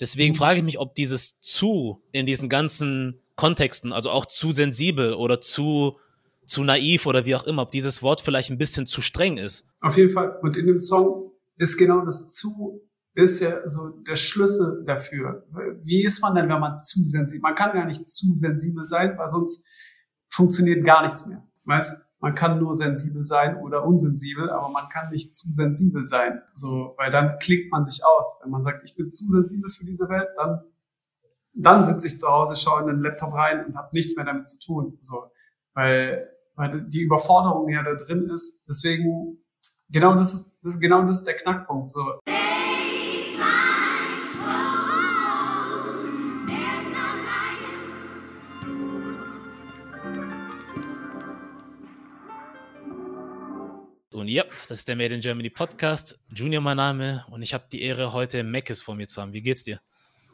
Deswegen mhm. frage ich mich, ob dieses zu in diesen ganzen Kontexten, also auch zu sensibel oder zu, zu naiv oder wie auch immer, ob dieses Wort vielleicht ein bisschen zu streng ist. Auf jeden Fall. Und in dem Song ist genau das zu ist ja so der Schlüssel dafür. Wie ist man denn, wenn man zu sensibel? Man kann gar nicht zu sensibel sein, weil sonst funktioniert gar nichts mehr. Weißt, man kann nur sensibel sein oder unsensibel, aber man kann nicht zu sensibel sein. So, weil dann klickt man sich aus. Wenn man sagt, ich bin zu sensibel für diese Welt, dann dann sitze ich zu Hause, schaue in den Laptop rein und habe nichts mehr damit zu tun. So, weil, weil die Überforderung ja da drin ist. Deswegen, genau das ist, das, genau das ist der Knackpunkt. So. Ja, das ist der Made in Germany Podcast. Junior mein Name und ich habe die Ehre, heute Meckes vor mir zu haben. Wie geht's dir?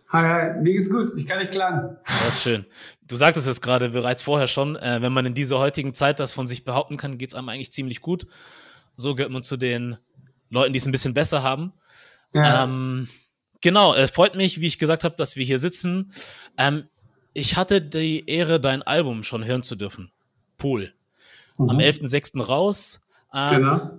Hi, hi, mir geht's gut, ich kann nicht klagen. Das ist schön. Du sagtest es gerade bereits vorher schon, äh, wenn man in dieser heutigen Zeit das von sich behaupten kann, geht's einem eigentlich ziemlich gut. So gehört man zu den Leuten, die es ein bisschen besser haben. Ja. Ähm, genau, äh, freut mich, wie ich gesagt habe, dass wir hier sitzen. Ähm, ich hatte die Ehre, dein Album schon hören zu dürfen. Pool. Mhm. Am 11.06. raus. Ähm, genau.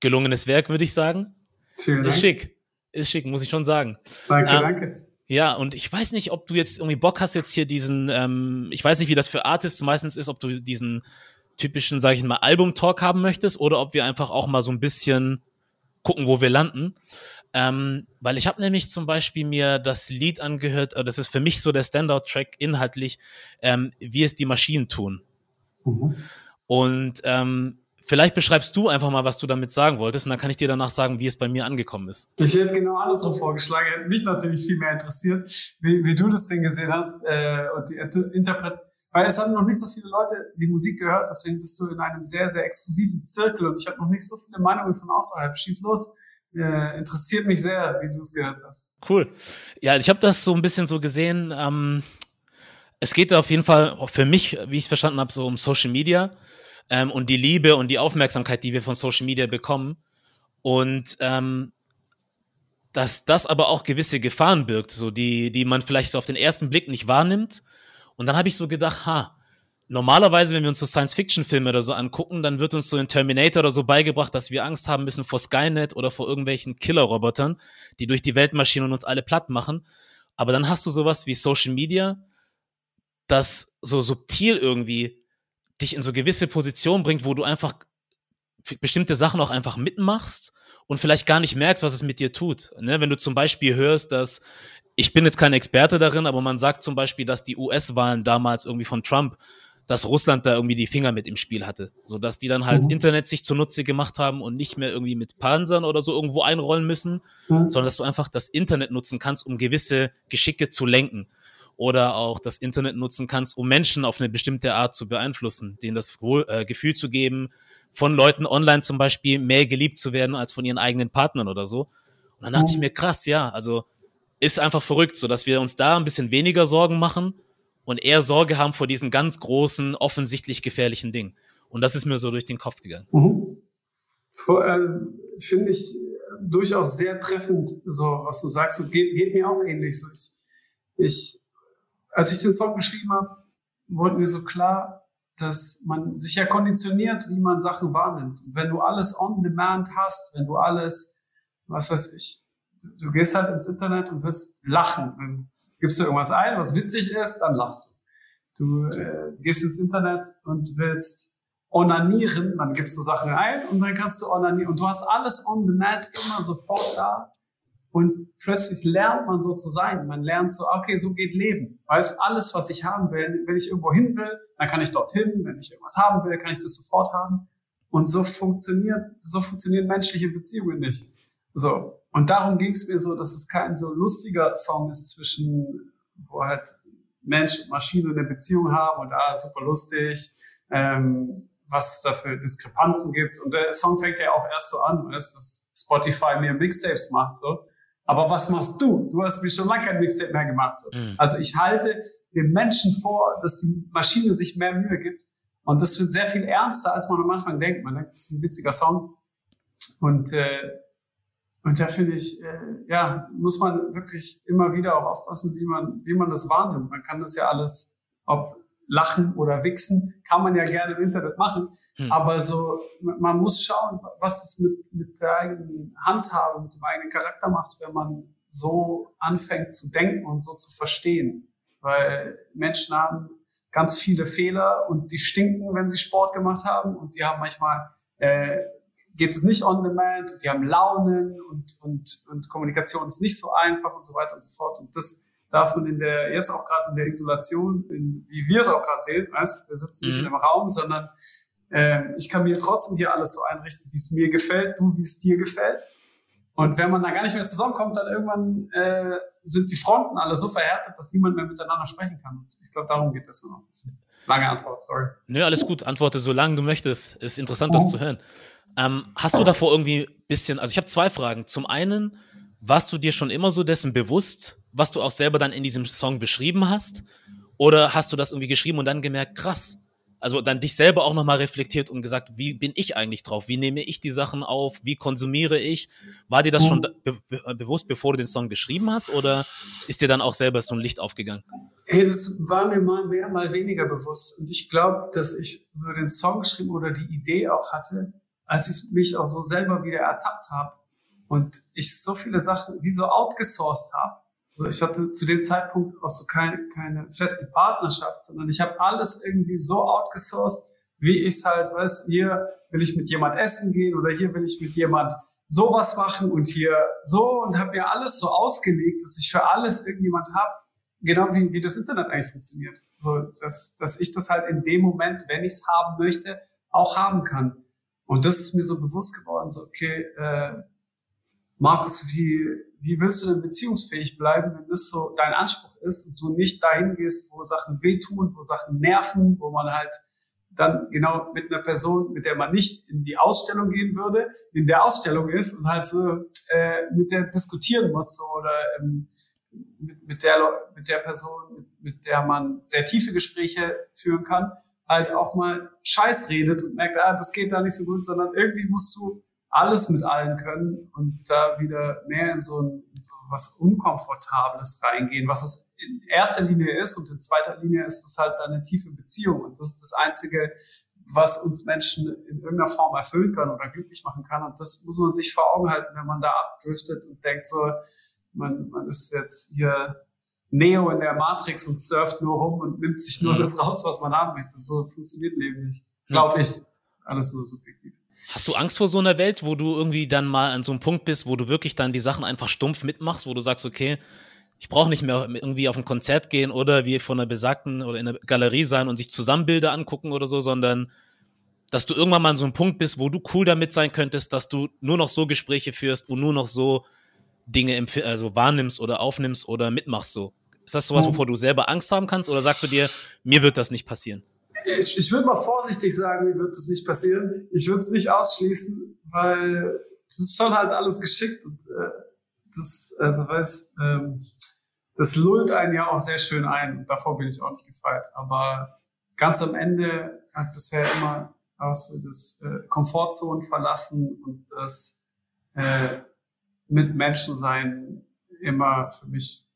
Gelungenes Werk, würde ich sagen. Vielen Ist Dank. schick. Ist schick, muss ich schon sagen. Danke, ähm, danke. Ja, und ich weiß nicht, ob du jetzt irgendwie Bock hast, jetzt hier diesen, ähm, ich weiß nicht, wie das für Artists meistens ist, ob du diesen typischen, sage ich mal, Album-Talk haben möchtest oder ob wir einfach auch mal so ein bisschen gucken, wo wir landen. Ähm, weil ich habe nämlich zum Beispiel mir das Lied angehört, äh, das ist für mich so der Standout-Track inhaltlich, ähm, wie es die Maschinen tun. Mhm. Und ähm, Vielleicht beschreibst du einfach mal, was du damit sagen wolltest, und dann kann ich dir danach sagen, wie es bei mir angekommen ist. Ich hätte genau andersrum vorgeschlagen. Hätte mich natürlich viel mehr interessiert, wie, wie du das Ding gesehen hast äh, und die Interpret. Weil es haben noch nicht so viele Leute die Musik gehört, deswegen bist du in einem sehr, sehr exklusiven Zirkel und ich habe noch nicht so viele Meinungen von außerhalb. Schieß los. Äh, interessiert mich sehr, wie du es gehört hast. Cool. Ja, ich habe das so ein bisschen so gesehen. Ähm, es geht auf jeden Fall auch für mich, wie ich es verstanden habe, so um Social Media ähm, und die Liebe und die Aufmerksamkeit, die wir von Social Media bekommen. Und ähm, dass das aber auch gewisse Gefahren birgt, so die, die man vielleicht so auf den ersten Blick nicht wahrnimmt. Und dann habe ich so gedacht, ha, normalerweise, wenn wir uns so Science-Fiction-Filme oder so angucken, dann wird uns so in Terminator oder so beigebracht, dass wir Angst haben müssen vor Skynet oder vor irgendwelchen Killer-Robotern, die durch die Welt marschieren und uns alle platt machen. Aber dann hast du sowas wie Social Media, das so subtil irgendwie dich in so gewisse Positionen bringt, wo du einfach bestimmte Sachen auch einfach mitmachst und vielleicht gar nicht merkst, was es mit dir tut. Ne? Wenn du zum Beispiel hörst, dass ich bin jetzt kein Experte darin, aber man sagt zum Beispiel, dass die US-Wahlen damals irgendwie von Trump, dass Russland da irgendwie die Finger mit im Spiel hatte, so dass die dann halt mhm. Internet sich zunutze gemacht haben und nicht mehr irgendwie mit Panzern oder so irgendwo einrollen müssen, mhm. sondern dass du einfach das Internet nutzen kannst, um gewisse Geschicke zu lenken oder auch das Internet nutzen kannst, um Menschen auf eine bestimmte Art zu beeinflussen, denen das äh, Gefühl zu geben, von Leuten online zum Beispiel mehr geliebt zu werden als von ihren eigenen Partnern oder so. Und dann dachte ich mhm. mir, krass, ja, also ist einfach verrückt, so dass wir uns da ein bisschen weniger Sorgen machen und eher Sorge haben vor diesen ganz großen, offensichtlich gefährlichen Dingen. Und das ist mir so durch den Kopf gegangen. Mhm. Äh, Finde ich durchaus sehr treffend, so was du sagst. So, geht, geht mir auch ähnlich. So, ich, ich als ich den Song geschrieben habe, wurde mir so klar, dass man sich ja konditioniert, wie man Sachen wahrnimmt. Wenn du alles on demand hast, wenn du alles, was weiß ich, du, du gehst halt ins Internet und wirst lachen. Dann gibst du irgendwas ein, was witzig ist, dann lachst du. Du äh, gehst ins Internet und willst onanieren, dann gibst du Sachen ein und dann kannst du onanieren. Und du hast alles on demand immer sofort da. Und plötzlich lernt man so zu sein. Man lernt so, okay, so geht Leben. Weiß alles, was ich haben will. Wenn ich irgendwo hin will, dann kann ich dorthin. Wenn ich irgendwas haben will, kann ich das sofort haben. Und so funktioniert, so funktionieren menschliche Beziehungen nicht. So. Und darum ging es mir so, dass es kein so lustiger Song ist zwischen, wo halt Mensch und Maschine eine Beziehung haben und ah, super lustig, ähm, was es da für Diskrepanzen gibt. Und der Song fängt ja auch erst so an, weißt, dass Spotify mir Mixtapes macht, so. Aber was machst du? Du hast mir schon lange kein Mixtape mehr gemacht. So. Mhm. Also ich halte dem Menschen vor, dass die Maschine sich mehr Mühe gibt. Und das wird sehr viel ernster, als man am Anfang denkt. Man denkt, das ist ein witziger Song. Und äh, Und da finde ich, äh, ja, muss man wirklich immer wieder auch aufpassen, wie man, wie man das wahrnimmt. Man kann das ja alles, ob lachen oder wichsen, kann man ja gerne im Internet machen. Hm. Aber so, man muss schauen, was das mit, mit der eigenen Handhabe, mit dem eigenen Charakter macht, wenn man so anfängt zu denken und so zu verstehen. Weil Menschen haben ganz viele Fehler und die stinken, wenn sie Sport gemacht haben und die haben manchmal äh, geht es nicht on demand, die haben Launen und, und, und Kommunikation ist nicht so einfach und so weiter und so fort. Und das darf man in der, jetzt auch gerade in der Isolation, in, wie wir es auch gerade sehen, weißt, wir sitzen nicht mhm. in einem Raum, sondern äh, ich kann mir trotzdem hier alles so einrichten, wie es mir gefällt, du, wie es dir gefällt. Und wenn man dann gar nicht mehr zusammenkommt, dann irgendwann äh, sind die Fronten alle so verhärtet, dass niemand mehr miteinander sprechen kann. Und ich glaube, darum geht nur noch ein bisschen. Lange Antwort, sorry. Nö, alles gut. Antworte so lange du möchtest. Ist interessant, das oh. zu hören. Ähm, hast du davor irgendwie ein bisschen, also ich habe zwei Fragen. Zum einen, warst du dir schon immer so dessen bewusst, was du auch selber dann in diesem Song beschrieben hast? Oder hast du das irgendwie geschrieben und dann gemerkt, krass, also dann dich selber auch nochmal reflektiert und gesagt, wie bin ich eigentlich drauf? Wie nehme ich die Sachen auf? Wie konsumiere ich? War dir das schon be be bewusst, bevor du den Song geschrieben hast? Oder ist dir dann auch selber so ein Licht aufgegangen? Hey, das war mir mal mehr, mal weniger bewusst. Und ich glaube, dass ich so den Song geschrieben oder die Idee auch hatte, als ich mich auch so selber wieder ertappt habe und ich so viele Sachen wie so outgesourced habe so, ich hatte zu dem Zeitpunkt auch so keine, keine feste Partnerschaft, sondern ich habe alles irgendwie so outgesourced, wie ich es halt weiß, hier will ich mit jemand essen gehen oder hier will ich mit jemand sowas machen und hier so und habe mir alles so ausgelegt, dass ich für alles irgendjemand habe, genau wie, wie das Internet eigentlich funktioniert. So, dass, dass ich das halt in dem Moment, wenn ich es haben möchte, auch haben kann. Und das ist mir so bewusst geworden, so, okay, äh, Markus, wie, wie willst du denn beziehungsfähig bleiben, wenn das so dein Anspruch ist und du nicht dahin gehst, wo Sachen wehtun, wo Sachen nerven, wo man halt dann genau mit einer Person, mit der man nicht in die Ausstellung gehen würde, in der Ausstellung ist und halt so äh, mit der diskutieren muss so, oder ähm, mit, mit, der, mit der Person, mit, der man sehr tiefe Gespräche führen kann, halt auch mal Scheiß redet und merkt, ah, das geht da nicht so gut, sondern irgendwie musst du alles mit allen können und da wieder mehr in so, ein, in so was Unkomfortables reingehen, was es in erster Linie ist und in zweiter Linie ist es halt eine tiefe Beziehung und das ist das Einzige, was uns Menschen in irgendeiner Form erfüllen kann oder glücklich machen kann und das muss man sich vor Augen halten, wenn man da abdriftet und denkt so, man, man ist jetzt hier Neo in der Matrix und surft nur rum und nimmt sich nur mhm. das raus, was man haben möchte. So funktioniert Leben nicht. Glaube ich. Alles nur subjektiv. Hast du Angst vor so einer Welt, wo du irgendwie dann mal an so einem Punkt bist, wo du wirklich dann die Sachen einfach stumpf mitmachst, wo du sagst, okay, ich brauche nicht mehr irgendwie auf ein Konzert gehen oder wie von einer besagten oder in einer Galerie sein und sich Zusammenbilder angucken oder so, sondern dass du irgendwann mal an so einem Punkt bist, wo du cool damit sein könntest, dass du nur noch so Gespräche führst, wo nur noch so Dinge also wahrnimmst oder aufnimmst oder mitmachst so. Ist das sowas, wovor du selber Angst haben kannst oder sagst du dir, mir wird das nicht passieren? Ich, ich würde mal vorsichtig sagen, mir wird das nicht passieren. Ich würde es nicht ausschließen, weil das ist schon halt alles geschickt und äh, das, also weiß, ähm, das lullt einen ja auch sehr schön ein. Davor bin ich auch nicht gefeit. Aber ganz am Ende hat bisher immer auch so das äh, Komfortzone verlassen und das äh, mit Menschen sein immer für mich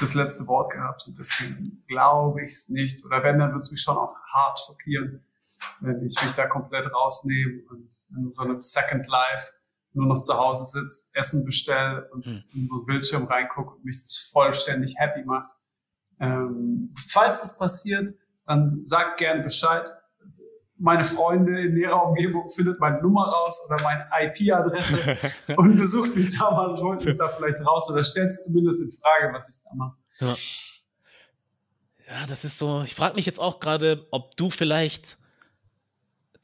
das letzte Wort gehabt und deswegen glaube ich es nicht. Oder wenn, dann würde es mich schon auch hart schockieren, wenn ich mich da komplett rausnehme und in so einem Second Life nur noch zu Hause sitze, Essen bestelle und hm. in so einen Bildschirm reingucke und mich das vollständig happy macht. Ähm, falls das passiert, dann sagt gern Bescheid meine Freunde in näherer Umgebung findet meine Nummer raus oder meine IP-Adresse und besucht mich da mal und holt mich da vielleicht raus oder stellt es zumindest in Frage, was ich da mache. Ja. ja, das ist so. Ich frage mich jetzt auch gerade, ob du vielleicht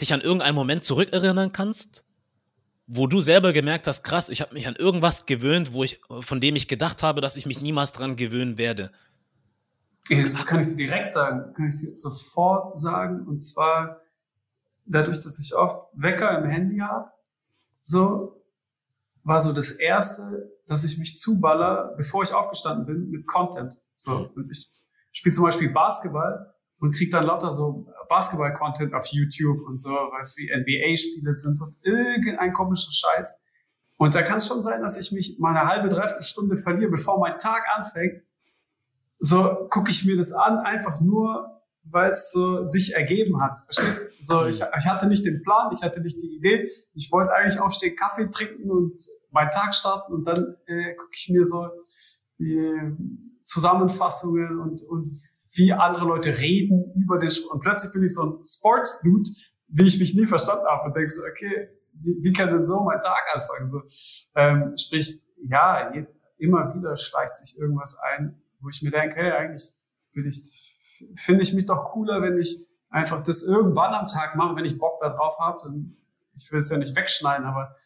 dich an irgendeinen Moment zurückerinnern kannst, wo du selber gemerkt hast, krass, ich habe mich an irgendwas gewöhnt, wo ich, von dem ich gedacht habe, dass ich mich niemals dran gewöhnen werde. Das kann ich dir direkt sagen, kann ich dir sofort sagen. Und zwar dadurch, dass ich oft Wecker im Handy habe, so war so das erste, dass ich mich zuballer, bevor ich aufgestanden bin, mit Content. So, mhm. ich spiele zum Beispiel Basketball und krieg dann lauter so Basketball-Content auf YouTube und so, weiß wie NBA-Spiele sind und irgendein komischer Scheiß. Und da kann es schon sein, dass ich mich mal eine halbe, dreiviertel Stunde verliere, bevor mein Tag anfängt. So gucke ich mir das an, einfach nur, weil es so sich ergeben hat. Verstehst? So, mhm. ich, ich hatte nicht den Plan, ich hatte nicht die Idee. Ich wollte eigentlich aufstehen, Kaffee trinken und meinen Tag starten und dann äh, gucke ich mir so die Zusammenfassungen und, und wie andere Leute reden über den Sport. Und plötzlich bin ich so ein Sports-Dude, wie ich mich nie verstanden habe und denke so, okay, wie, wie kann denn so mein Tag anfangen? So, ähm, sprich, ja, immer wieder schleicht sich irgendwas ein, wo ich mir denke, hey, eigentlich bin ich, finde ich mich doch cooler, wenn ich einfach das irgendwann am Tag mache, wenn ich Bock da drauf habe. Ich will es ja nicht wegschneiden, aber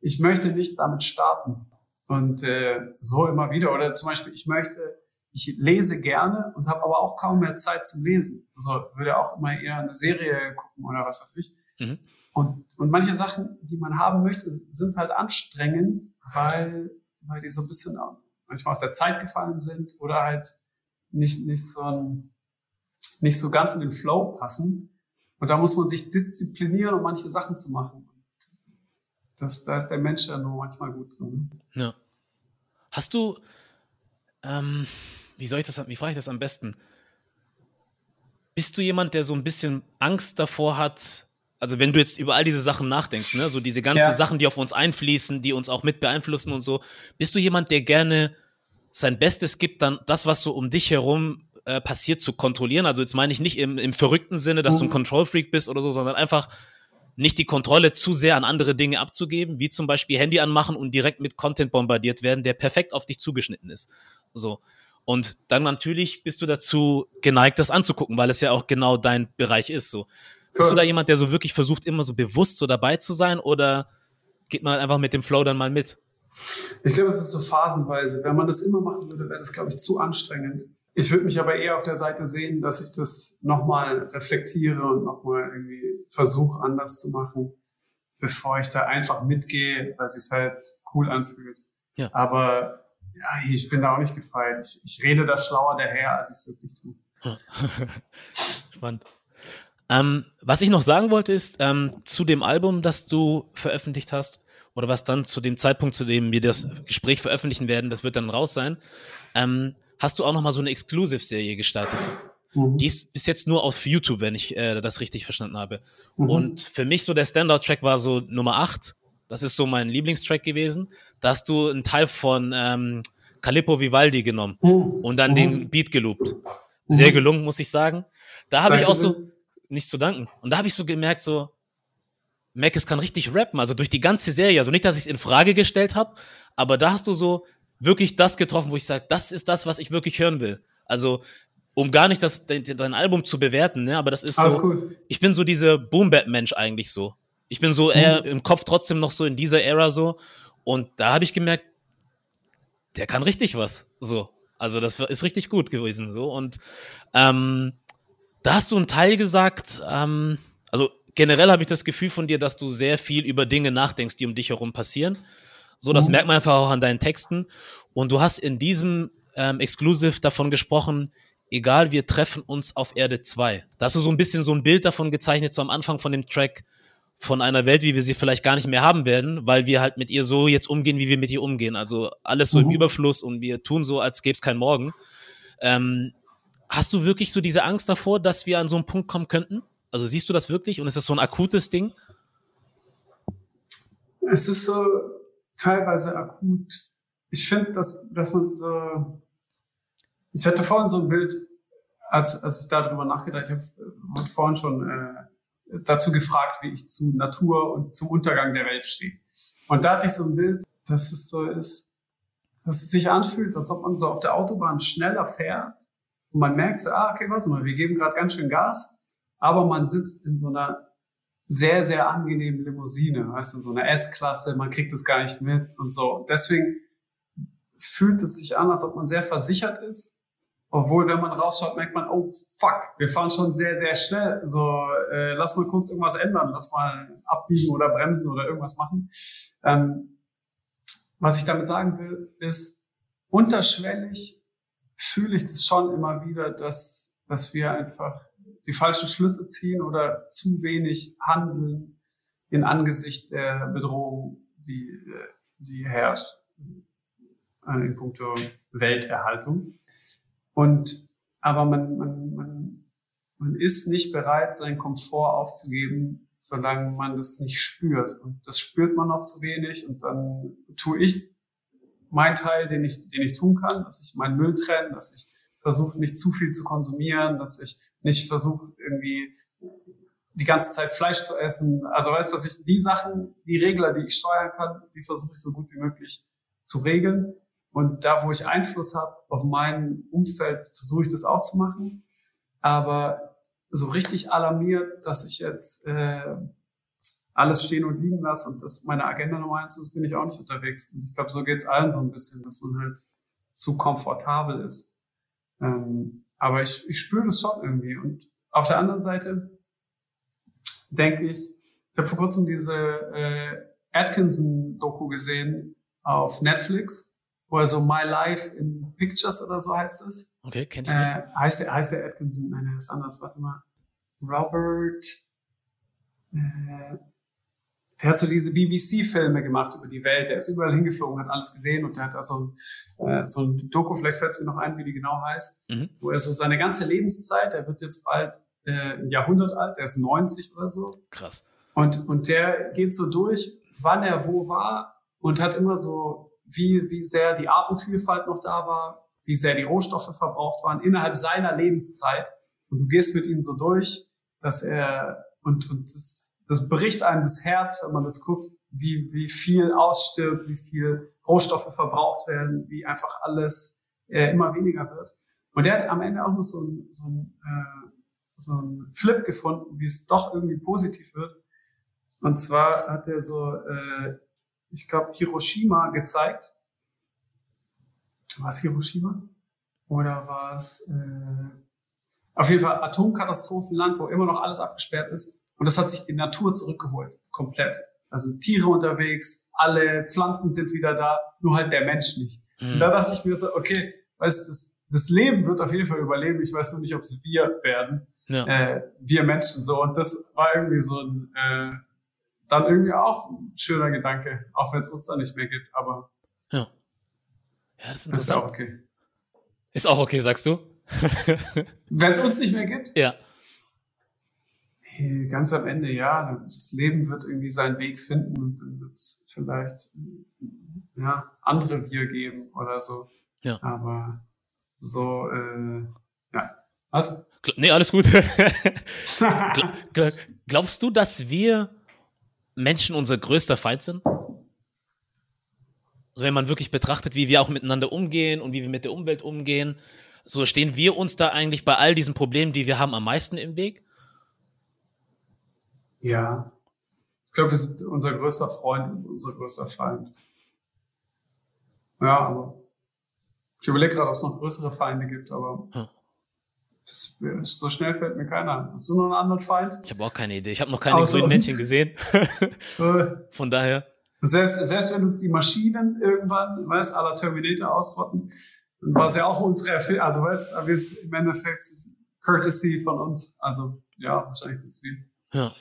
ich möchte nicht damit starten. Und äh, so immer wieder. Oder zum Beispiel, ich möchte, ich lese gerne und habe aber auch kaum mehr Zeit zum Lesen. Also würde auch immer eher eine Serie gucken oder was weiß ich. Mhm. Und, und manche Sachen, die man haben möchte, sind halt anstrengend, weil, weil die so ein bisschen manchmal aus der Zeit gefallen sind oder halt nicht, nicht so ein, nicht so ganz in den Flow passen. Und da muss man sich disziplinieren, um manche Sachen zu machen. Das, da ist der Mensch ja nur manchmal gut drin. Ne? Ja. Hast du, ähm, wie soll ich das, wie frage ich das am besten? Bist du jemand, der so ein bisschen Angst davor hat, also wenn du jetzt über all diese Sachen nachdenkst, ne, so diese ganzen ja. Sachen, die auf uns einfließen, die uns auch mit beeinflussen und so, bist du jemand, der gerne sein Bestes gibt, dann das, was so um dich herum äh, passiert, zu kontrollieren? Also jetzt meine ich nicht im, im verrückten Sinne, dass mhm. du ein mhm. Control-Freak bist oder so, sondern einfach nicht die Kontrolle zu sehr an andere Dinge abzugeben, wie zum Beispiel Handy anmachen und direkt mit Content bombardiert werden, der perfekt auf dich zugeschnitten ist. So. Und dann natürlich bist du dazu geneigt, das anzugucken, weil es ja auch genau dein Bereich ist. So. Bist du da jemand, der so wirklich versucht, immer so bewusst so dabei zu sein oder geht man einfach mit dem Flow dann mal mit? Ich glaube, es ist so phasenweise. Wenn man das immer machen würde, wäre das, glaube ich, zu anstrengend. Ich würde mich aber eher auf der Seite sehen, dass ich das nochmal reflektiere und nochmal irgendwie versuche, anders zu machen, bevor ich da einfach mitgehe, weil es sich halt cool anfühlt. Ja. Aber ja, ich bin da auch nicht gefeit. Ich, ich rede da schlauer daher, als ich es wirklich tue. Spannend. Ähm, was ich noch sagen wollte ist, ähm, zu dem Album, das du veröffentlicht hast, oder was dann zu dem Zeitpunkt, zu dem wir das Gespräch veröffentlichen werden, das wird dann raus sein, ähm, hast du auch noch mal so eine Exclusive-Serie gestartet. Mhm. Die ist bis jetzt nur auf YouTube, wenn ich äh, das richtig verstanden habe. Mhm. Und für mich so der Standout-Track war so Nummer 8. Das ist so mein Lieblingstrack gewesen. Da hast du einen Teil von ähm, Calippo Vivaldi genommen mhm. und dann den mhm. Beat geloopt. Sehr mhm. gelungen, muss ich sagen. Da habe ich auch so, nichts zu danken. Und da habe ich so gemerkt, so, Mackes kann richtig rappen, also durch die ganze Serie. Also nicht, dass ich es in Frage gestellt habe, aber da hast du so wirklich das getroffen, wo ich sage, das ist das, was ich wirklich hören will. Also, um gar nicht das, dein, dein Album zu bewerten, ne, aber das ist Alles so, cool. ich bin so dieser Boom-Bap-Mensch eigentlich so. Ich bin so eher mhm. im Kopf trotzdem noch so in dieser Ära so. Und da habe ich gemerkt, der kann richtig was. So. Also, das ist richtig gut gewesen. So. Und ähm, da hast du einen Teil gesagt, ähm, also generell habe ich das Gefühl von dir, dass du sehr viel über Dinge nachdenkst, die um dich herum passieren. So, das mhm. merkt man einfach auch an deinen Texten. Und du hast in diesem ähm, Exclusive davon gesprochen, egal, wir treffen uns auf Erde 2. Da hast du so ein bisschen so ein Bild davon gezeichnet, so am Anfang von dem Track, von einer Welt, wie wir sie vielleicht gar nicht mehr haben werden, weil wir halt mit ihr so jetzt umgehen, wie wir mit ihr umgehen. Also alles so mhm. im Überfluss und wir tun so, als gäbe es keinen Morgen. Ähm, Hast du wirklich so diese Angst davor, dass wir an so einen Punkt kommen könnten? Also siehst du das wirklich und ist das so ein akutes Ding? Es ist so teilweise akut. Ich finde, dass, dass man so. Ich hatte vorhin so ein Bild, als, als ich darüber nachgedacht habe, wurde vorhin schon äh, dazu gefragt, wie ich zu Natur und zum Untergang der Welt stehe. Und da hatte ich so ein Bild, dass es so ist, dass es sich anfühlt, als ob man so auf der Autobahn schneller fährt und man merkt so, ah, okay, warte mal, wir geben gerade ganz schön Gas, aber man sitzt in so einer sehr, sehr angenehmen Limousine, weißt du, in so einer S-Klasse, man kriegt es gar nicht mit und so. Deswegen fühlt es sich an, als ob man sehr versichert ist. Obwohl, wenn man rausschaut, merkt man, oh fuck, wir fahren schon sehr, sehr schnell. So, äh, lass mal kurz irgendwas ändern, lass mal abbiegen oder bremsen oder irgendwas machen. Ähm, was ich damit sagen will, ist, unterschwellig fühle ich das schon immer wieder, dass, dass wir einfach die falschen Schlüsse ziehen oder zu wenig handeln in Angesicht der Bedrohung, die, äh, die herrscht äh, in puncto Welterhaltung. Und aber man, man, man, man ist nicht bereit, seinen Komfort aufzugeben, solange man das nicht spürt. Und das spürt man noch zu wenig. Und dann tue ich meinen Teil, den ich, den ich tun kann, dass ich meinen Müll trenne, dass ich versuche, nicht zu viel zu konsumieren, dass ich nicht versuche, irgendwie die ganze Zeit Fleisch zu essen. Also weißt, dass ich die Sachen, die Regler, die ich steuern kann, die versuche ich so gut wie möglich zu regeln. Und da, wo ich Einfluss habe auf mein Umfeld, versuche ich das auch zu machen. Aber so richtig alarmiert, dass ich jetzt äh, alles stehen und liegen lasse und das meine Agenda Nummer eins ist, bin ich auch nicht unterwegs. Und ich glaube, so geht's allen so ein bisschen, dass man halt zu komfortabel ist. Ähm, aber ich, ich spüre das schon irgendwie. Und auf der anderen Seite denke ich, ich habe vor kurzem diese äh, Atkinson-Doku gesehen auf Netflix, wo er so My Life in Pictures oder so heißt es. Okay, kenn ich nicht. Äh, heißt, der, heißt der Atkinson? Nein, der ist anders. Warte mal. Robert. Äh, der hat so diese BBC-Filme gemacht über die Welt. Der ist überall hingeflogen, hat alles gesehen und der hat da so ein, äh, so ein Doku, vielleicht fällt es mir noch ein, wie die genau heißt, mhm. wo er so seine ganze Lebenszeit, der wird jetzt bald äh, ein Jahrhundert alt, der ist 90 oder so. Krass. Und, und der geht so durch, wann er wo war und hat immer so, wie, wie sehr die Artenvielfalt noch da war, wie sehr die Rohstoffe verbraucht waren innerhalb seiner Lebenszeit. Und du gehst mit ihm so durch, dass er, und, und das, das bricht einem das Herz, wenn man das guckt, wie, wie viel ausstirbt, wie viel Rohstoffe verbraucht werden, wie einfach alles äh, immer weniger wird. Und der hat am Ende auch noch so ein, so ein, äh, so ein Flip gefunden, wie es doch irgendwie positiv wird. Und zwar hat er so, äh, ich glaube, Hiroshima gezeigt. War es Hiroshima? Oder war es äh, auf jeden Fall Atomkatastrophenland, wo immer noch alles abgesperrt ist. Und das hat sich die Natur zurückgeholt, komplett. Da sind Tiere unterwegs, alle Pflanzen sind wieder da, nur halt der Mensch nicht. Mhm. Und da dachte ich mir so, okay, weißt du, das, das Leben wird auf jeden Fall überleben. Ich weiß nur nicht, ob es wir werden. Ja. Äh, wir Menschen so. Und das war irgendwie so ein, äh, dann irgendwie auch ein schöner Gedanke, auch wenn es uns da nicht mehr gibt. Aber ja. Ja, das ist, das ist auch okay. Ist auch okay, sagst du? wenn es uns nicht mehr gibt? Ja ganz am Ende, ja, das Leben wird irgendwie seinen Weg finden und dann wird es vielleicht ja, andere Wir geben oder so. Ja. Aber so, äh, ja. Was? Nee, alles gut. Glaubst du, dass wir Menschen unser größter Feind sind? Also wenn man wirklich betrachtet, wie wir auch miteinander umgehen und wie wir mit der Umwelt umgehen, so stehen wir uns da eigentlich bei all diesen Problemen, die wir haben, am meisten im Weg? Ja. Ich glaube, wir sind unser größter Freund und unser größter Feind. Ja, aber ich überlege gerade, ob es noch größere Feinde gibt, aber hm. das, so schnell fällt mir keiner an. Hast du noch einen anderen Feind? Ich habe auch keine Idee. Ich habe noch keine Außer grünen Männchen gesehen. Von daher. Und selbst, selbst wenn uns die Maschinen irgendwann, weißt, aller Terminator ausrotten, dann war es ja auch unsere Erfindung, also weißt, aber es im Endeffekt Courtesy von uns. Also ja, wahrscheinlich sind es wir. Ja.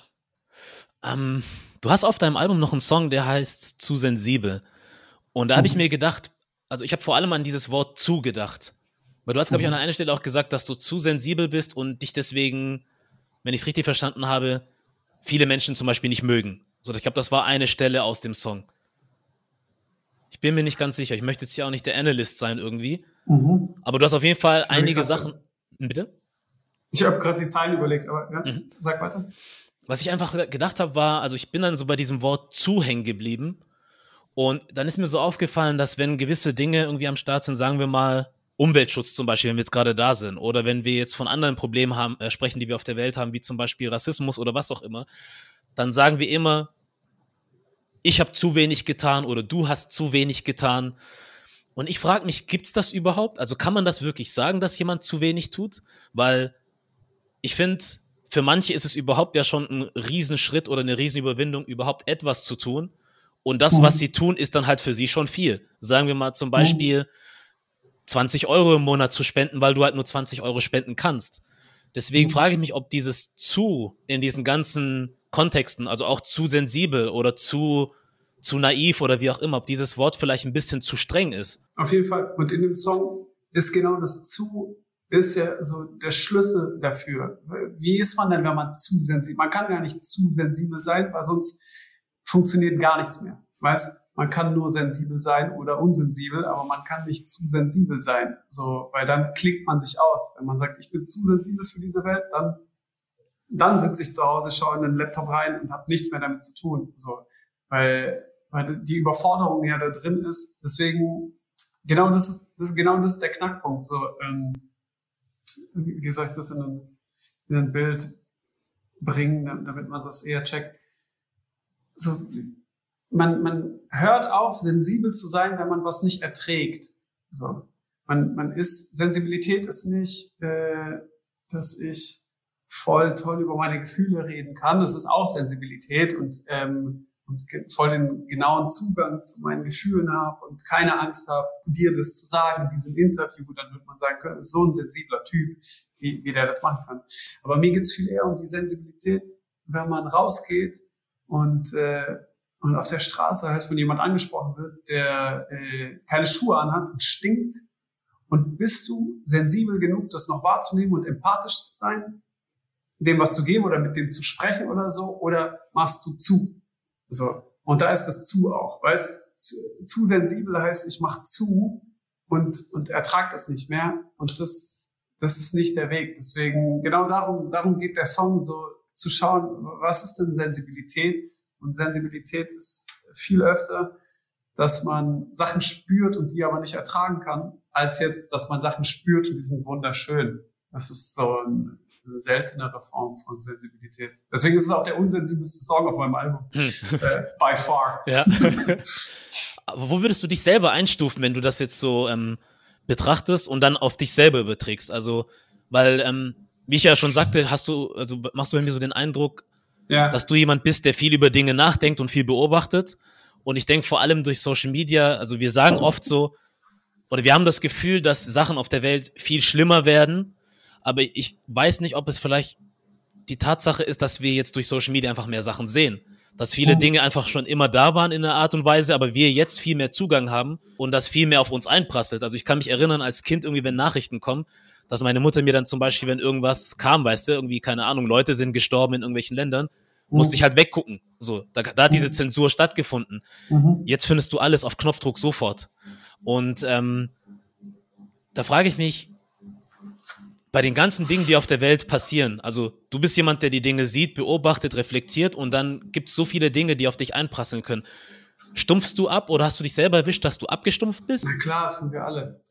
Ähm, du hast auf deinem Album noch einen Song, der heißt Zu sensibel. Und da habe ich mhm. mir gedacht, also ich habe vor allem an dieses Wort zu gedacht. Weil du hast, glaube ich, an mhm. einer Stelle auch gesagt, dass du zu sensibel bist und dich deswegen, wenn ich es richtig verstanden habe, viele Menschen zum Beispiel nicht mögen. So, ich glaube, das war eine Stelle aus dem Song. Ich bin mir nicht ganz sicher. Ich möchte jetzt hier auch nicht der Analyst sein irgendwie. Mhm. Aber du hast auf jeden Fall einige Sachen. Bitte? Ich habe gerade die Zahlen überlegt, aber ja, mhm. sag weiter was ich einfach gedacht habe, war, also ich bin dann so bei diesem Wort zu hängen geblieben. Und dann ist mir so aufgefallen, dass wenn gewisse Dinge irgendwie am Start sind, sagen wir mal Umweltschutz zum Beispiel, wenn wir jetzt gerade da sind, oder wenn wir jetzt von anderen Problemen haben, äh, sprechen, die wir auf der Welt haben, wie zum Beispiel Rassismus oder was auch immer, dann sagen wir immer, ich habe zu wenig getan oder du hast zu wenig getan. Und ich frage mich, gibt es das überhaupt? Also kann man das wirklich sagen, dass jemand zu wenig tut? Weil ich finde, für manche ist es überhaupt ja schon ein Riesenschritt oder eine Riesenüberwindung, überhaupt etwas zu tun. Und das, was mhm. sie tun, ist dann halt für sie schon viel. Sagen wir mal zum Beispiel 20 Euro im Monat zu spenden, weil du halt nur 20 Euro spenden kannst. Deswegen mhm. frage ich mich, ob dieses zu in diesen ganzen Kontexten, also auch zu sensibel oder zu zu naiv oder wie auch immer, ob dieses Wort vielleicht ein bisschen zu streng ist. Auf jeden Fall. Und in dem Song ist genau das zu, ist ja so der Schlüssel dafür. Wie ist man denn, wenn man zu sensibel, man kann gar nicht zu sensibel sein, weil sonst funktioniert gar nichts mehr. Weißt, man kann nur sensibel sein oder unsensibel, aber man kann nicht zu sensibel sein. So, weil dann klingt man sich aus. Wenn man sagt, ich bin zu sensibel für diese Welt, dann, dann sitze ich zu Hause, schaue in den Laptop rein und habe nichts mehr damit zu tun. So, weil, weil die Überforderung ja da drin ist. Deswegen, genau das ist, das, genau das ist der Knackpunkt. So, ähm, wie soll ich das in ein, in ein Bild bringen, damit man das eher checkt? So, man, man hört auf, sensibel zu sein, wenn man was nicht erträgt. So. Man, man ist, Sensibilität ist nicht, äh, dass ich voll toll über meine Gefühle reden kann. Das ist auch Sensibilität und, ähm, und voll den genauen Zugang zu meinen Gefühlen habe und keine Angst habe, dir das zu sagen in diesem Interview. Dann wird man sagen können, so ein sensibler Typ, wie, wie der das machen kann. Aber mir geht's viel eher um die Sensibilität, wenn man rausgeht und äh, und auf der Straße halt von jemand angesprochen wird, der äh, keine Schuhe anhat und stinkt, und bist du sensibel genug, das noch wahrzunehmen und empathisch zu sein, dem was zu geben oder mit dem zu sprechen oder so, oder machst du zu? So. Und da ist das zu auch, weißt, zu, zu sensibel heißt, ich mach zu und, und ertrag das nicht mehr. Und das, das ist nicht der Weg. Deswegen, genau darum, darum geht der Song so, zu schauen, was ist denn Sensibilität? Und Sensibilität ist viel öfter, dass man Sachen spürt und die aber nicht ertragen kann, als jetzt, dass man Sachen spürt und die sind wunderschön. Das ist so eine seltenere Form von Sensibilität. Deswegen ist es auch der unsensibelste Song auf meinem Album. Hm. äh, by far. Ja. aber wo würdest du dich selber einstufen, wenn du das jetzt so ähm, betrachtest und dann auf dich selber überträgst? Also, weil, ähm, wie ich ja schon sagte, hast du, also machst du bei mir so den Eindruck, ja. dass du jemand bist, der viel über Dinge nachdenkt und viel beobachtet. Und ich denke vor allem durch Social Media, also wir sagen oft so, oder wir haben das Gefühl, dass Sachen auf der Welt viel schlimmer werden. Aber ich weiß nicht, ob es vielleicht die Tatsache ist, dass wir jetzt durch Social Media einfach mehr Sachen sehen. Dass viele mhm. Dinge einfach schon immer da waren in einer Art und Weise, aber wir jetzt viel mehr Zugang haben und das viel mehr auf uns einprasselt. Also ich kann mich erinnern, als Kind irgendwie, wenn Nachrichten kommen, dass meine Mutter mir dann zum Beispiel, wenn irgendwas kam, weißt du, irgendwie, keine Ahnung, Leute sind gestorben in irgendwelchen Ländern, musste ich halt weggucken. So, da, da hat diese Zensur stattgefunden. Mhm. Jetzt findest du alles auf Knopfdruck sofort. Und ähm, da frage ich mich, bei den ganzen Dingen, die auf der Welt passieren, also du bist jemand, der die Dinge sieht, beobachtet, reflektiert und dann gibt es so viele Dinge, die auf dich einprasseln können. Stumpfst du ab oder hast du dich selber erwischt, dass du abgestumpft bist? Na klar, tun wir alle.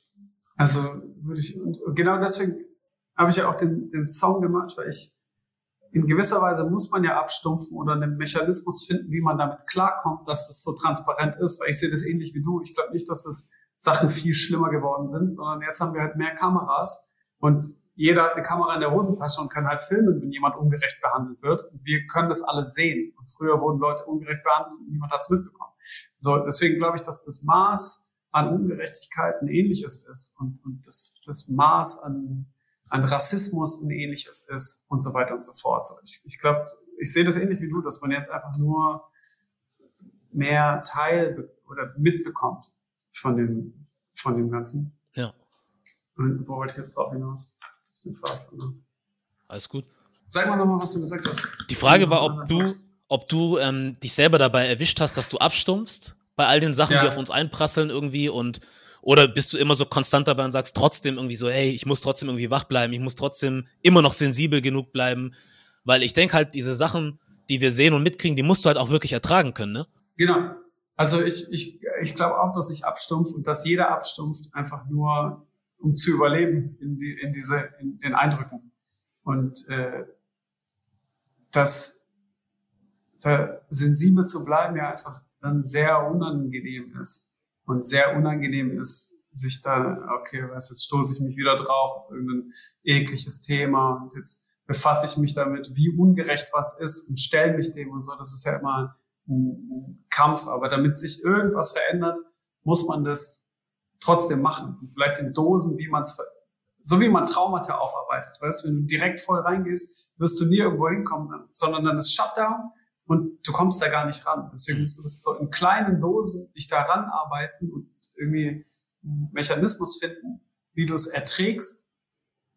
Also würde ich, und genau deswegen habe ich ja auch den, den Song gemacht, weil ich in gewisser Weise muss man ja abstumpfen oder einen Mechanismus finden, wie man damit klarkommt, dass es so transparent ist, weil ich sehe das ähnlich wie du. Ich glaube nicht, dass es Sachen viel schlimmer geworden sind, sondern jetzt haben wir halt mehr Kameras und jeder hat eine Kamera in der Hosentasche und kann halt filmen, wenn jemand ungerecht behandelt wird. Und wir können das alle sehen. Und früher wurden Leute ungerecht behandelt und niemand hat es mitbekommen. So, deswegen glaube ich, dass das Maß an Ungerechtigkeit ein ähnliches ist und, und das, das Maß an, an Rassismus ein ähnliches ist und so weiter und so fort. Ich, ich glaube, ich sehe das ähnlich wie du, dass man jetzt einfach nur mehr Teil oder mitbekommt von dem, von dem Ganzen. Ja. Und wo wollte ich jetzt drauf hinaus? Alles gut. Sag mal nochmal, was du gesagt hast. Die Frage war, ob du, ob du ähm, dich selber dabei erwischt hast, dass du abstumpfst bei all den Sachen, ja. die auf uns einprasseln irgendwie und oder bist du immer so konstant dabei und sagst trotzdem irgendwie so, hey, ich muss trotzdem irgendwie wach bleiben, ich muss trotzdem immer noch sensibel genug bleiben, weil ich denke halt, diese Sachen, die wir sehen und mitkriegen, die musst du halt auch wirklich ertragen können, ne? Genau. Also ich, ich, ich glaube auch, dass ich abstumpf und dass jeder abstumpft, einfach nur, um zu überleben in, die, in diese, in den Eindrücken. Und äh, dass da sensibel zu bleiben ja einfach dann sehr unangenehm ist. Und sehr unangenehm ist, sich dann, okay, was, jetzt stoße ich mich wieder drauf auf irgendein ekliges Thema und jetzt befasse ich mich damit, wie ungerecht was ist und stelle mich dem und so. Das ist ja immer ein, ein Kampf. Aber damit sich irgendwas verändert, muss man das trotzdem machen. Und vielleicht in Dosen, wie man es, so wie man Traumata aufarbeiten. Weißt, wenn du direkt voll reingehst, wirst du nie irgendwo hinkommen, sondern dann ist Shutdown und du kommst da gar nicht ran. Deswegen musst du das so in kleinen Dosen dich da ranarbeiten und irgendwie einen Mechanismus finden, wie du es erträgst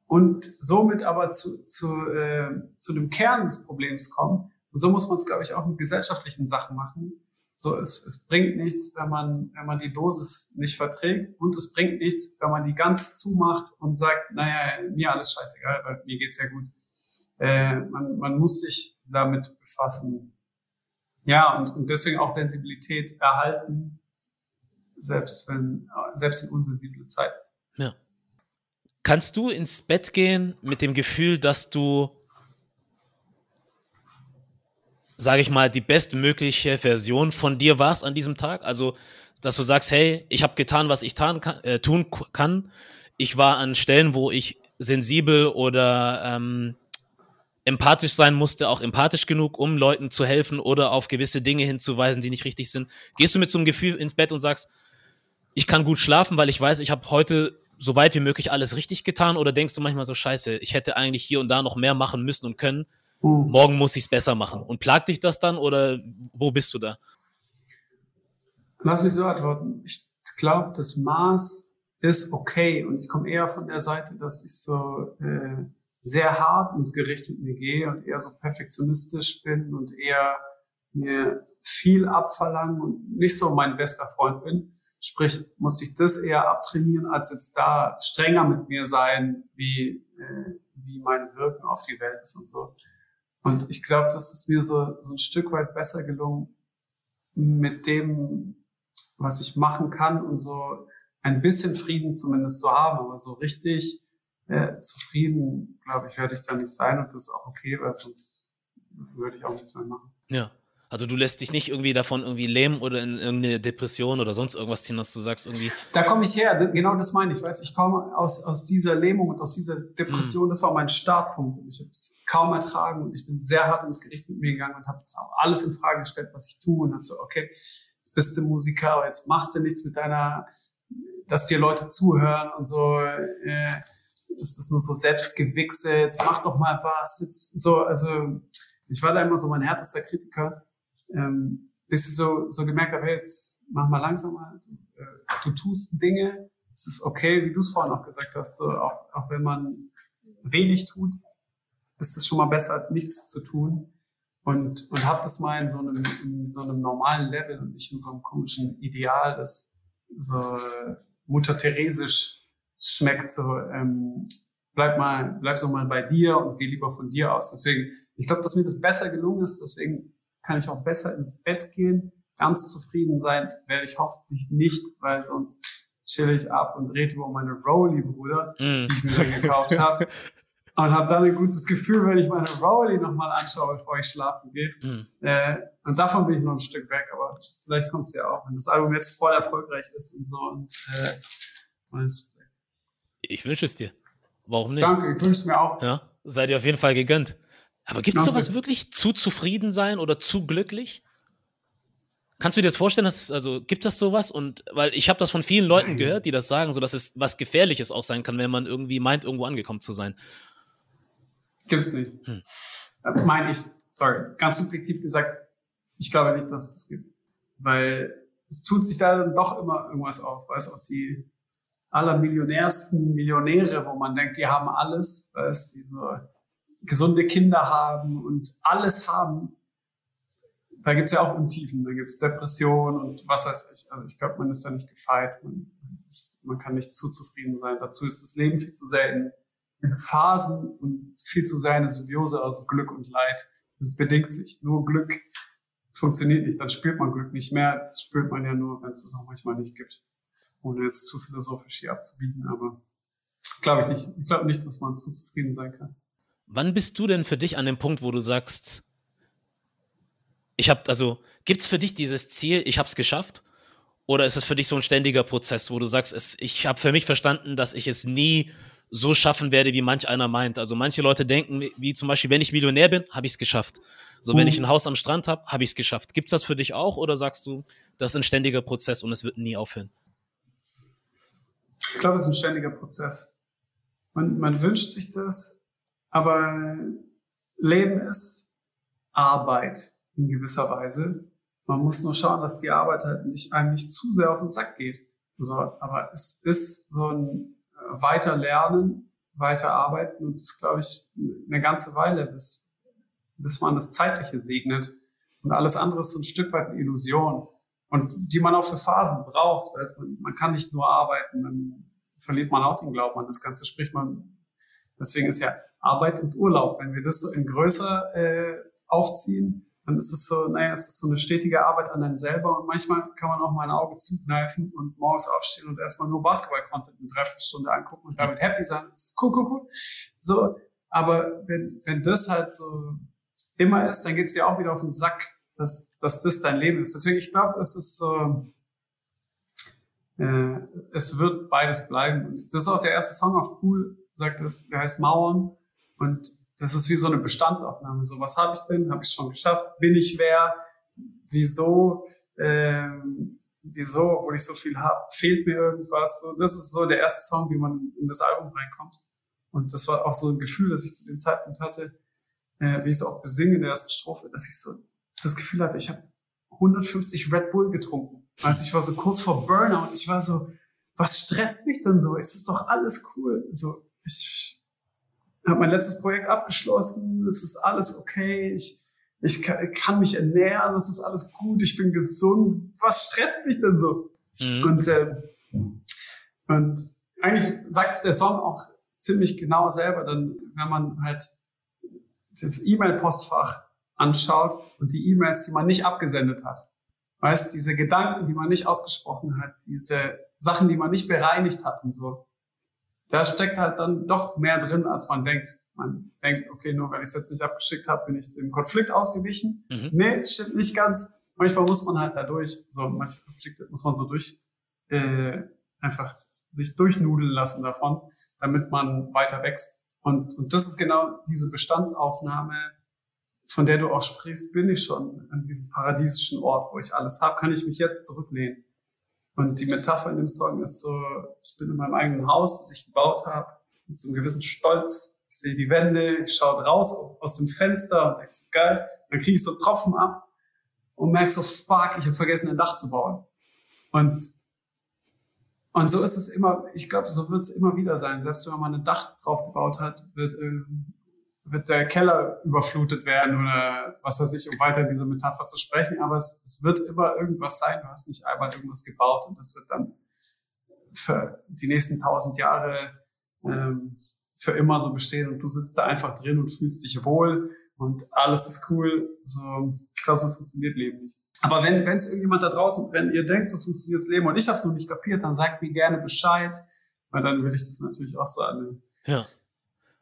und somit aber zu, zu, äh, zu dem Kern des Problems kommen. Und so muss man es, glaube ich, auch mit gesellschaftlichen Sachen machen. So, es, es bringt nichts, wenn man, wenn man die Dosis nicht verträgt und es bringt nichts, wenn man die ganz zumacht und sagt, naja, mir alles scheißegal, weil mir geht's ja gut. Äh, man, man muss sich damit befassen. Ja, und, und deswegen auch Sensibilität erhalten, selbst wenn, selbst in unsensible Zeiten. Ja. Kannst du ins Bett gehen mit dem Gefühl, dass du, sage ich mal, die bestmögliche Version von dir warst an diesem Tag? Also, dass du sagst, hey, ich habe getan, was ich tan, äh, tun kann. Ich war an Stellen, wo ich sensibel oder ähm, empathisch sein musste, auch empathisch genug, um Leuten zu helfen oder auf gewisse Dinge hinzuweisen, die nicht richtig sind. Gehst du mit so einem Gefühl ins Bett und sagst, ich kann gut schlafen, weil ich weiß, ich habe heute so weit wie möglich alles richtig getan? Oder denkst du manchmal so, scheiße, ich hätte eigentlich hier und da noch mehr machen müssen und können? Mhm. Morgen muss ich es besser machen. Und plagt dich das dann oder wo bist du da? Lass mich so antworten. Ich glaube, das Maß ist okay und ich komme eher von der Seite, dass ich so äh, sehr hart ins Gericht mit mir gehe und eher so perfektionistisch bin und eher mir viel abverlangen und nicht so mein bester Freund bin. Sprich, musste ich das eher abtrainieren, als jetzt da strenger mit mir sein, wie, äh, wie mein Wirken auf die Welt ist und so. Und ich glaube, das ist mir so, so ein Stück weit besser gelungen, mit dem, was ich machen kann und so ein bisschen Frieden zumindest zu haben, aber so richtig äh, zufrieden, glaube ich, werde ich da nicht sein und das ist auch okay, weil sonst würde ich auch nichts mehr machen. Ja. Also du lässt dich nicht irgendwie davon irgendwie lähmen oder in irgendeine Depression oder sonst irgendwas ziehen, dass du sagst irgendwie. Da komme ich her, genau das meine ich. Weiß ich komme aus, aus dieser Lähmung und aus dieser Depression, mm. das war mein Startpunkt. Und ich habe es kaum ertragen und ich bin sehr hart ins Gericht mit mir gegangen und habe auch alles in Frage gestellt, was ich tue und habe so, okay, jetzt bist du Musiker, aber jetzt machst du nichts mit deiner, dass dir Leute zuhören und so. Äh, das ist nur so Selbstgewichse, jetzt mach doch mal was. Jetzt so, also ich war da immer so mein härtester Kritiker ähm, bis ich so, so gemerkt habe, hey, jetzt mach mal langsamer, du, äh, du tust Dinge, es ist okay, wie du es vorhin auch gesagt hast, so, auch, auch wenn man wenig tut, ist es schon mal besser als nichts zu tun. Und, und habe das mal in so, einem, in so einem normalen Level und nicht in so einem komischen Ideal, das so äh, Mutter Theresisch schmeckt, so ähm, bleib mal, bleib so mal bei dir und geh lieber von dir aus. Deswegen, ich glaube, dass mir das besser gelungen ist, deswegen kann ich auch besser ins Bett gehen. Ganz zufrieden sein werde ich hoffentlich nicht, weil sonst chill ich ab und rede über meine Rowley, Bruder, mm. die ich mir gekauft habe. Und habe dann ein gutes Gefühl, wenn ich meine Rowley nochmal anschaue, bevor ich schlafen gehe. Mm. Äh, und davon bin ich noch ein Stück weg, aber vielleicht kommt es ja auch, wenn das Album jetzt voll erfolgreich ist und so. Und, äh, und ich wünsche es dir. Warum nicht? Danke, ich wünsche es mir auch. Ja, seid ihr auf jeden Fall gegönnt. Aber gibt es sowas wirklich zu zufrieden sein oder zu glücklich? Kannst du dir das vorstellen, dass also gibt das sowas und weil ich habe das von vielen Leuten gehört, die das sagen, so dass es was gefährliches auch sein kann, wenn man irgendwie meint irgendwo angekommen zu sein. Gibt es nicht. Hm. Äh, meine ich, sorry, ganz subjektiv gesagt, ich glaube nicht, dass es das gibt, weil es tut sich da dann doch immer irgendwas auf, weil es auch die allermillionärsten Millionäre, wo man denkt, die haben alles, weil es diese gesunde Kinder haben und alles haben, da gibt's ja auch Untiefen, da gibt's Depression und was weiß ich. Also ich glaube, man ist da nicht gefeit, man, ist, man kann nicht zu zufrieden sein. Dazu ist das Leben viel zu sehr in, in Phasen und viel zu sehr eine Symbiose, also Glück und Leid. Das bedingt sich. Nur Glück funktioniert nicht, dann spürt man Glück nicht mehr. Das spürt man ja nur, wenn es es auch manchmal nicht gibt. Ohne jetzt zu philosophisch hier abzubiegen, aber glaube ich nicht. Ich glaube nicht, dass man zu zufrieden sein kann. Wann bist du denn für dich an dem Punkt, wo du sagst, ich habe, also, gibt es für dich dieses Ziel, ich habe es geschafft? Oder ist es für dich so ein ständiger Prozess, wo du sagst, es, ich habe für mich verstanden, dass ich es nie so schaffen werde, wie manch einer meint. Also manche Leute denken, wie zum Beispiel, wenn ich Millionär bin, habe ich es geschafft. So, wenn ich mhm. ein Haus am Strand habe, habe ich es geschafft. Gibt es das für dich auch oder sagst du, das ist ein ständiger Prozess und es wird nie aufhören? Ich glaube, es ist ein ständiger Prozess. Man, man wünscht sich das, aber Leben ist Arbeit. in gewisser Weise. Man muss nur schauen, dass die Arbeit halt nicht, einem nicht zu sehr auf den Sack geht. So, aber es ist so ein äh, weiter Lernen, weiter Arbeiten und das glaube ich eine ganze Weile, bis, bis man das Zeitliche segnet. Und alles andere ist so ein Stück weit eine Illusion. Und die man auch für Phasen braucht. Weil man, man kann nicht nur arbeiten, dann verliert man auch den Glauben an das Ganze. Spricht man, deswegen ist ja Arbeit und Urlaub. Wenn wir das so in größer äh, aufziehen, dann ist es so, naja, es ist so eine stetige Arbeit an einem selber und manchmal kann man auch mal ein Auge zukneifen und morgens aufstehen und erstmal nur Basketball-Content eine Dreiviertelstunde angucken und damit happy sein. Das ist cool, cool, cool. So, aber wenn, wenn das halt so immer ist, dann geht's dir auch wieder auf den Sack, dass, dass das dein Leben ist. Deswegen, ich glaube, es ist so, äh, es wird beides bleiben. Und das ist auch der erste Song auf Cool, sagt es, der heißt Mauern. Und das ist wie so eine Bestandsaufnahme. So, was habe ich denn? Habe ich schon geschafft? Bin ich wer? Wieso? Ähm, wieso, obwohl ich so viel habe, fehlt mir irgendwas? So, das ist so der erste Song, wie man in das Album reinkommt. Und das war auch so ein Gefühl, das ich zu dem Zeitpunkt hatte, äh, wie ich es auch besinge in der ersten Strophe, dass ich so das Gefühl hatte, ich habe 150 Red Bull getrunken. Also ich war so kurz vor Burnout. Ich war so, was stresst mich denn so? Es ist doch alles cool. So, ich, habe mein letztes Projekt abgeschlossen, es ist alles okay, ich, ich kann, mich ernähren, es ist alles gut, ich bin gesund. Was stresst mich denn so? Mhm. Und, äh, und eigentlich sagt es der Song auch ziemlich genau selber, dann, wenn man halt das E-Mail-Postfach anschaut und die E-Mails, die man nicht abgesendet hat. Weißt, diese Gedanken, die man nicht ausgesprochen hat, diese Sachen, die man nicht bereinigt hat und so da steckt halt dann doch mehr drin, als man denkt. Man denkt, okay, nur weil ich es jetzt nicht abgeschickt habe, bin ich dem Konflikt ausgewichen. Mhm. Nee, stimmt nicht ganz. Manchmal muss man halt dadurch, so manche Konflikte muss man so durch, äh, einfach sich durchnudeln lassen davon, damit man weiter wächst. Und, und das ist genau diese Bestandsaufnahme, von der du auch sprichst, bin ich schon an diesem paradiesischen Ort, wo ich alles habe, kann ich mich jetzt zurücklehnen. Und die Metapher in dem Song ist so, ich bin in meinem eigenen Haus, das ich gebaut habe, mit so einem gewissen Stolz. Ich sehe die Wände, schaue raus aus dem Fenster und denke so, geil. Dann kriege ich so Tropfen ab und merke so, fuck, ich habe vergessen, ein Dach zu bauen. Und, und so ist es immer, ich glaube, so wird es immer wieder sein. Selbst wenn man ein Dach drauf gebaut hat, wird wird der Keller überflutet werden oder was weiß ich, um weiter diese Metapher zu sprechen. Aber es, es wird immer irgendwas sein. Du hast nicht einmal irgendwas gebaut und das wird dann für die nächsten tausend Jahre ähm, für immer so bestehen und du sitzt da einfach drin und fühlst dich wohl und alles ist cool. So, ich glaube, so funktioniert Leben nicht. Aber wenn es irgendjemand da draußen, wenn ihr denkt, so funktioniert Leben und ich habe es noch nicht kapiert, dann sagt mir gerne Bescheid, weil dann will ich das natürlich auch so annehmen. Ja.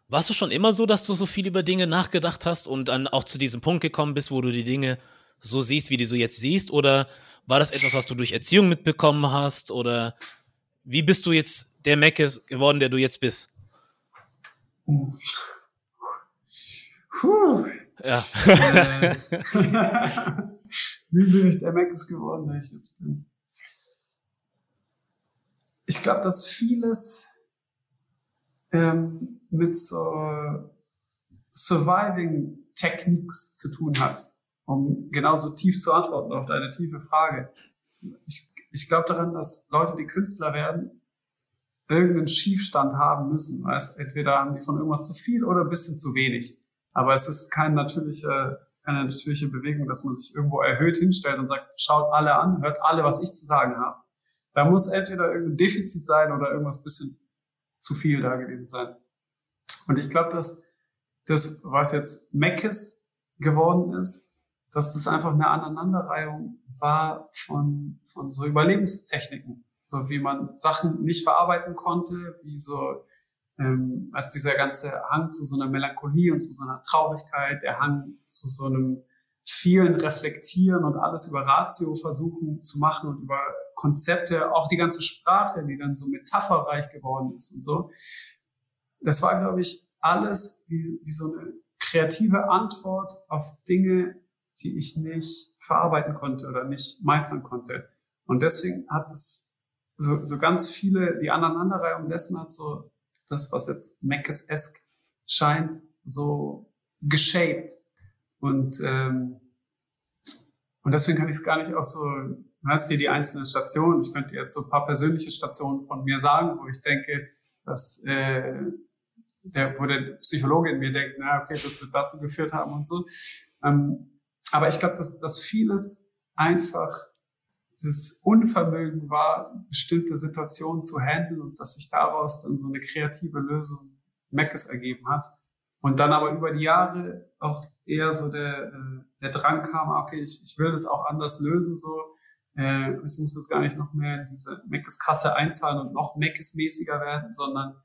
Warst du schon immer so, dass du so viel über Dinge nachgedacht hast und dann auch zu diesem Punkt gekommen bist, wo du die Dinge so siehst, wie du sie jetzt siehst? Oder war das etwas, was du durch Erziehung mitbekommen hast? Oder wie bist du jetzt der Mecke geworden, der du jetzt bist? Puh. Ja. Äh, wie bin ich der Meckes geworden, der ich jetzt bin? Ich glaube, dass vieles ähm, mit so Surviving Techniques zu tun hat, um genauso tief zu antworten auf deine tiefe Frage. Ich, ich glaube daran, dass Leute, die Künstler werden, irgendeinen Schiefstand haben müssen. Weißt? Entweder haben die von irgendwas zu viel oder ein bisschen zu wenig. Aber es ist kein natürlicher keine natürliche Bewegung, dass man sich irgendwo erhöht hinstellt und sagt, schaut alle an, hört alle, was ich zu sagen habe. Da muss entweder irgendein Defizit sein oder irgendwas bisschen zu viel da gewesen sein. Und ich glaube, dass das, was jetzt Meckes geworden ist, dass das einfach eine Aneinanderreihung war von, von so Überlebenstechniken. So wie man Sachen nicht verarbeiten konnte, wie so, ähm, als dieser ganze Hang zu so einer Melancholie und zu so einer Traurigkeit, der Hang zu so einem vielen Reflektieren und alles über Ratio versuchen zu machen und über Konzepte, auch die ganze Sprache, die dann so metapherreich geworden ist und so. Das war, glaube ich, alles wie, wie so eine kreative Antwort auf Dinge, die ich nicht verarbeiten konnte oder nicht meistern konnte. Und deswegen hat es so, so ganz viele, die Aneinanderreihung dessen hat so das, was jetzt Und deswegen kann ich es gar nicht auch so, du hast dir die einzelnen Stationen, ich könnte jetzt so ein paar persönliche Stationen von mir sagen, wo ich denke, dass äh, der, wo der Psychologe in mir denkt, na okay, das wird dazu geführt haben und so. Ähm, aber ich glaube, dass, dass vieles einfach das Unvermögen war, bestimmte Situationen zu handeln und dass sich daraus dann so eine kreative Lösung Meckes ergeben hat. Und dann aber über die Jahre auch eher so der, äh, der Drang kam, okay, ich, ich will das auch anders lösen, so. Äh, ich muss jetzt gar nicht noch mehr in diese Meckes-Kasse einzahlen und noch Meckes-mäßiger werden, sondern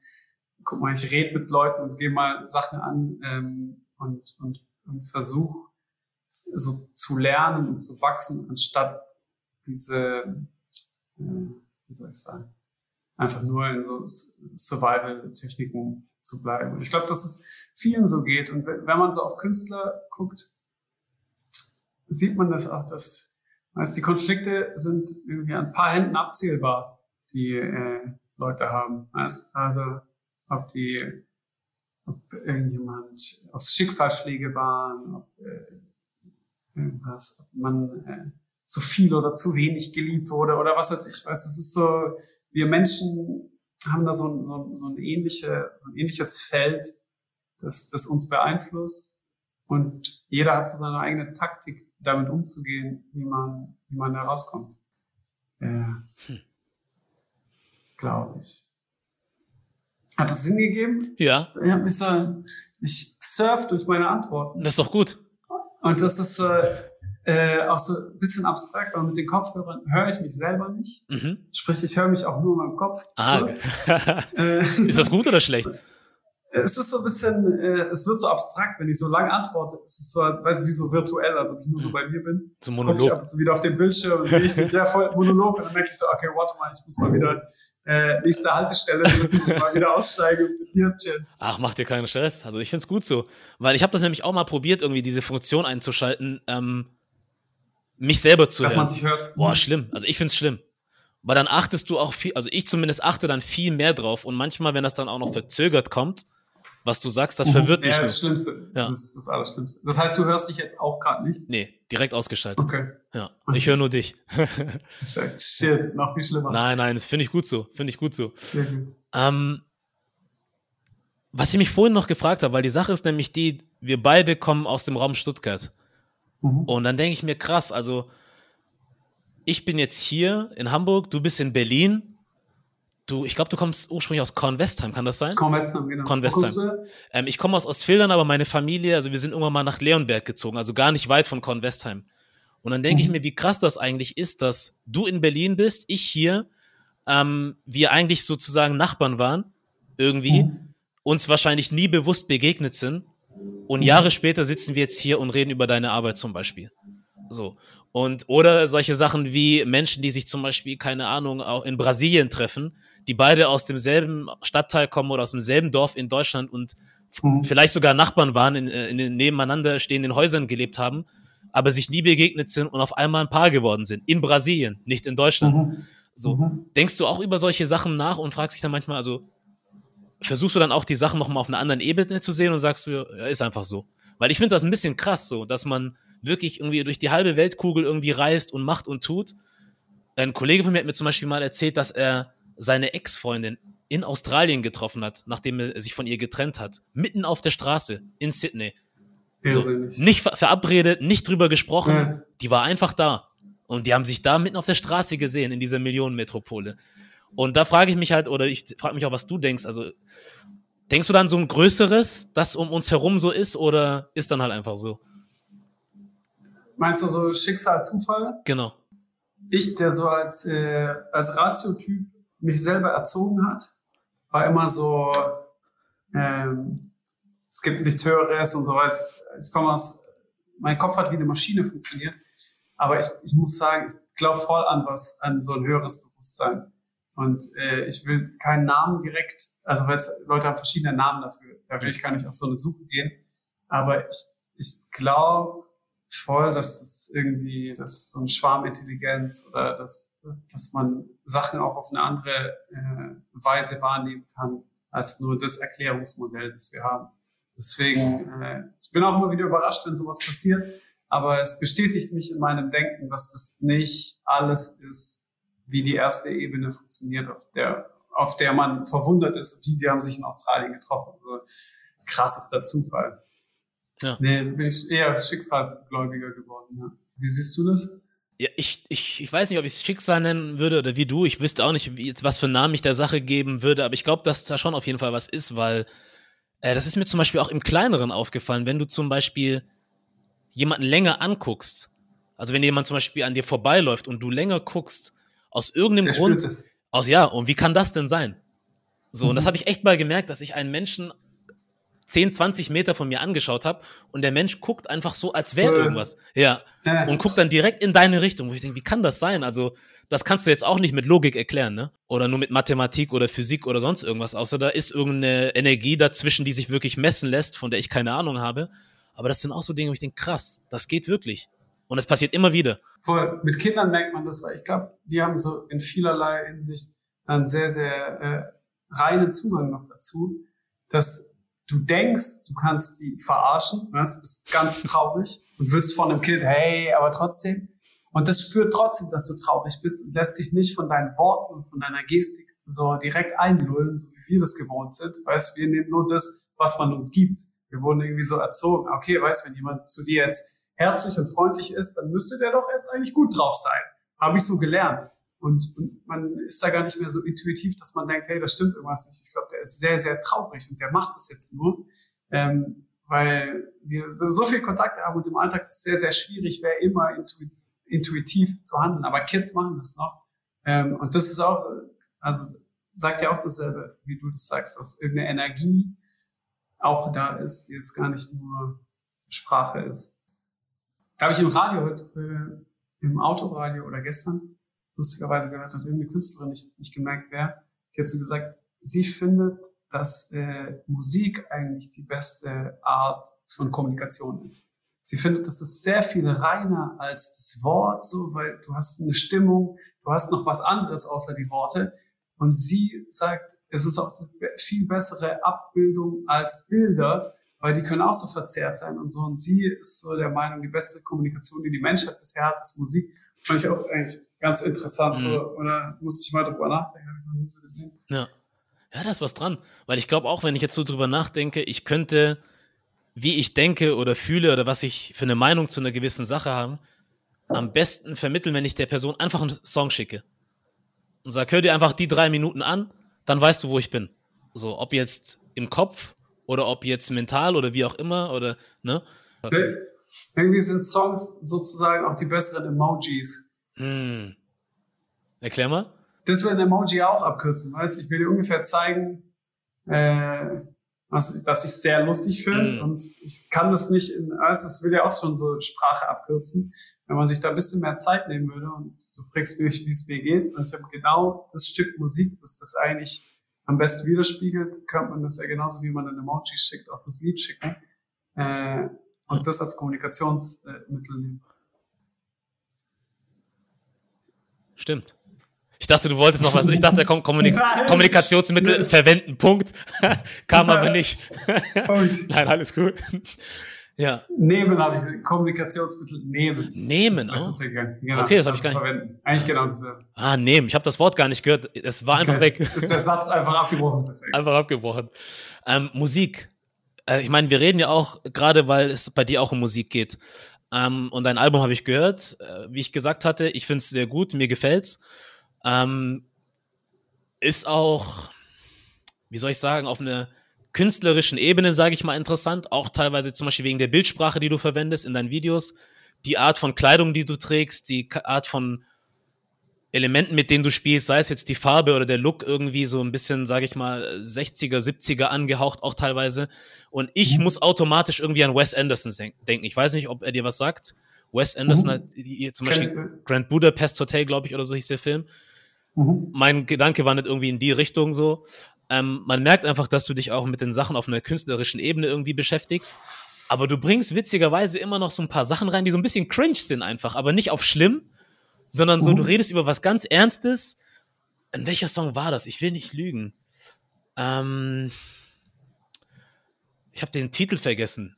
guck mal, ich rede mit Leuten und gehe mal Sachen an ähm, und, und, und versuche so zu lernen und zu wachsen, anstatt diese, äh, wie soll ich sagen, einfach nur in so Survival-Techniken zu bleiben. Und ich glaube, dass es vielen so geht. Und wenn man so auf Künstler guckt, sieht man das auch, dass also die Konflikte sind irgendwie an ein paar Händen abzählbar, die äh, Leute haben. Also gerade ob die, ob irgendjemand, ob es Schicksalsschläge waren, ob äh, irgendwas, ob man äh, zu viel oder zu wenig geliebt wurde oder was weiß ich. Weißt, es ist so, wir Menschen haben da so ein, so ein, so ein, ähnliche, so ein ähnliches Feld, das, das uns beeinflusst. Und jeder hat so seine eigene Taktik, damit umzugehen, wie man, wie man da rauskommt. Äh, hm. Glaube ich. Hat das Sinn gegeben? Ja. Ich, hab mich so, ich surf durch meine Antworten. Das ist doch gut. Und das ist äh, äh, auch so ein bisschen abstrakt, weil mit den Kopfhörern höre ich mich selber nicht. Mhm. Sprich, ich höre mich auch nur in meinem Kopf. Ah, so. äh, ist das gut oder schlecht? Es ist so ein bisschen, äh, es wird so abstrakt, wenn ich so lange antworte. Es ist so, weiß ich, wie so virtuell, also wenn ich nur so bei mir bin. So Monolog. Guck ich ab und zu wieder auf den Bildschirm und sehe ich mich sehr voll Monolog und dann merke ich so, okay, warte mal, ich muss mal wieder äh, nächste Haltestelle mal wieder aussteigen und mit dir chillen. Ach, mach dir keinen Stress. Also ich find's gut so. Weil ich habe das nämlich auch mal probiert, irgendwie diese Funktion einzuschalten, ähm, mich selber zu Dass hören. man sich hört. Boah, schlimm. Also ich find's schlimm. Weil dann achtest du auch viel, also ich zumindest achte dann viel mehr drauf. Und manchmal, wenn das dann auch noch verzögert kommt, was du sagst, das verwirrt mich. Ja, das Schlimmste. Ja. Das ist das Allerschlimmste. Das heißt, du hörst dich jetzt auch gerade nicht? Nee, direkt ausgeschaltet. Okay. Ja. Okay. Ich höre nur dich. Shit, noch viel schlimmer. Nein, nein, das finde ich gut so. Finde ich gut so. Gut. Ähm, was ich mich vorhin noch gefragt habe, weil die Sache ist nämlich die, wir beide kommen aus dem Raum Stuttgart. Mhm. Und dann denke ich mir, krass, also ich bin jetzt hier in Hamburg, du bist in Berlin Du, ich glaube, du kommst ursprünglich aus Kornwestheim, kann das sein? Kornwestheim, genau. Kornwestheim. Ähm, ich komme aus Ostfildern, aber meine Familie, also wir sind irgendwann mal nach Leonberg gezogen, also gar nicht weit von Kornwestheim. Und dann denke mhm. ich mir, wie krass das eigentlich ist, dass du in Berlin bist, ich hier, ähm, wir eigentlich sozusagen Nachbarn waren, irgendwie, mhm. uns wahrscheinlich nie bewusst begegnet sind. Und mhm. Jahre später sitzen wir jetzt hier und reden über deine Arbeit zum Beispiel. So. Und, oder solche Sachen wie Menschen, die sich zum Beispiel, keine Ahnung, auch in Brasilien treffen die beide aus demselben Stadtteil kommen oder aus demselben Dorf in Deutschland und mhm. vielleicht sogar Nachbarn waren, in, in den nebeneinander stehenden Häusern gelebt haben, aber sich nie begegnet sind und auf einmal ein Paar geworden sind. In Brasilien, nicht in Deutschland. Mhm. So. Mhm. Denkst du auch über solche Sachen nach und fragst dich dann manchmal, also versuchst du dann auch die Sachen nochmal auf einer anderen Ebene zu sehen und sagst du, ja, ist einfach so. Weil ich finde das ein bisschen krass so, dass man wirklich irgendwie durch die halbe Weltkugel irgendwie reist und macht und tut. Ein Kollege von mir hat mir zum Beispiel mal erzählt, dass er seine Ex-Freundin in Australien getroffen hat, nachdem er sich von ihr getrennt hat. Mitten auf der Straße in Sydney. So, nicht verabredet, nicht drüber gesprochen. Ja. Die war einfach da. Und die haben sich da mitten auf der Straße gesehen, in dieser Millionenmetropole. Und da frage ich mich halt, oder ich frage mich auch, was du denkst. Also, denkst du dann so ein größeres, das um uns herum so ist, oder ist dann halt einfach so? Meinst du so Schicksal, Zufall? Genau. Ich, der so als, äh, als Ratiotyp mich selber erzogen hat, war immer so, ähm, es gibt nichts Höheres und so was. Ich komme aus, mein Kopf hat wie eine Maschine funktioniert, aber ich, ich muss sagen, ich glaube voll an was, an so ein höheres Bewusstsein. Und äh, ich will keinen Namen direkt, also weiß, Leute haben verschiedene Namen dafür, da will ich gar nicht auf so eine Suche gehen. Aber ich, ich glaube, voll, dass das irgendwie, dass so eine Schwarmintelligenz oder dass, dass man Sachen auch auf eine andere äh, Weise wahrnehmen kann, als nur das Erklärungsmodell, das wir haben. Deswegen, äh, ich bin auch immer wieder überrascht, wenn sowas passiert. aber es bestätigt mich in meinem Denken, dass das nicht alles ist, wie die erste Ebene funktioniert, auf der, auf der man verwundert ist, wie die haben sich in Australien getroffen. Also, krassester Zufall. Ja. Nee, bin ich eher schicksalsgläubiger geworden. Ja. Wie siehst du das? Ja, ich, ich, ich weiß nicht, ob ich es Schicksal nennen würde oder wie du. Ich wüsste auch nicht, wie, was für einen Namen ich der Sache geben würde, aber ich glaube, dass da schon auf jeden Fall was ist, weil äh, das ist mir zum Beispiel auch im Kleineren aufgefallen, wenn du zum Beispiel jemanden länger anguckst. Also wenn jemand zum Beispiel an dir vorbeiläuft und du länger guckst, aus irgendeinem der Grund. Aus ja, und wie kann das denn sein? So, mhm. und das mhm. habe ich echt mal gemerkt, dass ich einen Menschen 10, 20 Meter von mir angeschaut habe und der Mensch guckt einfach so, als wäre irgendwas. Ja. Und guckt dann direkt in deine Richtung, wo ich denke, wie kann das sein? Also, das kannst du jetzt auch nicht mit Logik erklären, ne? Oder nur mit Mathematik oder Physik oder sonst irgendwas, außer da ist irgendeine Energie dazwischen, die sich wirklich messen lässt, von der ich keine Ahnung habe. Aber das sind auch so Dinge, wo ich denke, krass, das geht wirklich. Und es passiert immer wieder. Voll. Mit Kindern merkt man das, weil ich glaube, die haben so in vielerlei Hinsicht einen sehr, sehr äh, reinen Zugang noch dazu, dass du denkst, du kannst die verarschen, ne? du bist ganz traurig und wirst von einem Kind, hey, aber trotzdem. Und das spürt trotzdem, dass du traurig bist und lässt sich nicht von deinen Worten und von deiner Gestik so direkt einlullen, so wie wir das gewohnt sind. Weißt, wir nehmen nur das, was man uns gibt. Wir wurden irgendwie so erzogen. Okay, weißt, wenn jemand zu dir jetzt herzlich und freundlich ist, dann müsste der doch jetzt eigentlich gut drauf sein. Habe ich so gelernt. Und, und man ist da gar nicht mehr so intuitiv, dass man denkt, hey, das stimmt irgendwas nicht. Ich glaube, der ist sehr, sehr traurig und der macht das jetzt nur, ähm, weil wir so viel Kontakte haben und im Alltag ist es sehr, sehr schwierig, wäre immer intu intuitiv zu handeln. Aber Kids machen das noch. Ähm, und das ist auch, also sagt ja auch dasselbe, wie du das sagst, dass irgendeine Energie auch da ist, die jetzt gar nicht nur Sprache ist. Da habe ich im Radio äh, im Autoradio oder gestern, lustigerweise gehört hat, irgendeine Künstlerin, nicht, nicht gemerkt wer, die hat so gesagt, sie findet, dass äh, Musik eigentlich die beste Art von Kommunikation ist. Sie findet, das ist sehr viel reiner als das Wort, so, weil du hast eine Stimmung, du hast noch was anderes außer die Worte. Und sie sagt, es ist auch viel bessere Abbildung als Bilder, weil die können auch so verzerrt sein und so. Und sie ist so der Meinung, die beste Kommunikation, die die Menschheit bisher hat, ist Musik. Fand ich auch eigentlich ganz interessant. Mhm. So, oder musste ich mal drüber nachdenken, habe ich noch nie so gesehen. Ja. Ja, da ist was dran. Weil ich glaube auch, wenn ich jetzt so drüber nachdenke, ich könnte, wie ich denke oder fühle oder was ich für eine Meinung zu einer gewissen Sache habe, am besten vermitteln, wenn ich der Person einfach einen Song schicke. Und sage, hör dir einfach die drei Minuten an, dann weißt du, wo ich bin. So, ob jetzt im Kopf oder ob jetzt mental oder wie auch immer oder, ne? Irgendwie sind Songs sozusagen auch die besseren Emojis. Hm. Erklär mal. Das will ein Emoji auch abkürzen, weißt Ich will dir ungefähr zeigen, äh, was, dass ich sehr lustig finde mm. und ich kann das nicht in, weißt, das will ja auch schon so Sprache abkürzen. Wenn man sich da ein bisschen mehr Zeit nehmen würde und du fragst mich, wie es mir geht und ich habe genau das Stück Musik, das das eigentlich am besten widerspiegelt, könnte man das ja genauso wie man ein Emoji schickt, auch das Lied schicken. Äh, und das als Kommunikationsmittel nehmen. Stimmt. Ich dachte, du wolltest noch was. Ich dachte, Kommunik Kommunikationsmittel verwenden. Punkt. Kam aber nicht. Punkt. Nein, alles gut. Ja. Nehmen habe ich Kommunikationsmittel nehmen. Nehmen, oh. Genau, okay, das habe ich gar nicht. Verwenden. Eigentlich genau dasselbe. Ah, nehmen. Ich habe das Wort gar nicht gehört. Es war einfach okay. weg. Ist der Satz einfach abgebrochen. Perfekt. Einfach abgebrochen. Ähm, Musik. Äh, ich meine, wir reden ja auch, gerade weil es bei dir auch um Musik geht. Ähm, und dein Album habe ich gehört. Äh, wie ich gesagt hatte, ich finde es sehr gut, mir gefällt's. Ähm, ist auch, wie soll ich sagen, auf einer künstlerischen Ebene, sage ich mal, interessant. Auch teilweise zum Beispiel wegen der Bildsprache, die du verwendest in deinen Videos. Die Art von Kleidung, die du trägst, die Art von Elementen, mit denen du spielst, sei es jetzt die Farbe oder der Look irgendwie so ein bisschen, sage ich mal, 60er, 70er angehaucht auch teilweise. Und ich mhm. muss automatisch irgendwie an Wes Anderson denken. Ich weiß nicht, ob er dir was sagt. Wes Anderson mhm. hat zum Beispiel Grand Budapest Hotel, glaube ich, oder so hieß der Film. Mhm. Mein Gedanke war nicht irgendwie in die Richtung so. Ähm, man merkt einfach, dass du dich auch mit den Sachen auf einer künstlerischen Ebene irgendwie beschäftigst. Aber du bringst witzigerweise immer noch so ein paar Sachen rein, die so ein bisschen cringe sind einfach, aber nicht auf schlimm, sondern so, du mhm. redest über was ganz Ernstes. In welcher Song war das? Ich will nicht lügen. Ähm, ich habe den Titel vergessen.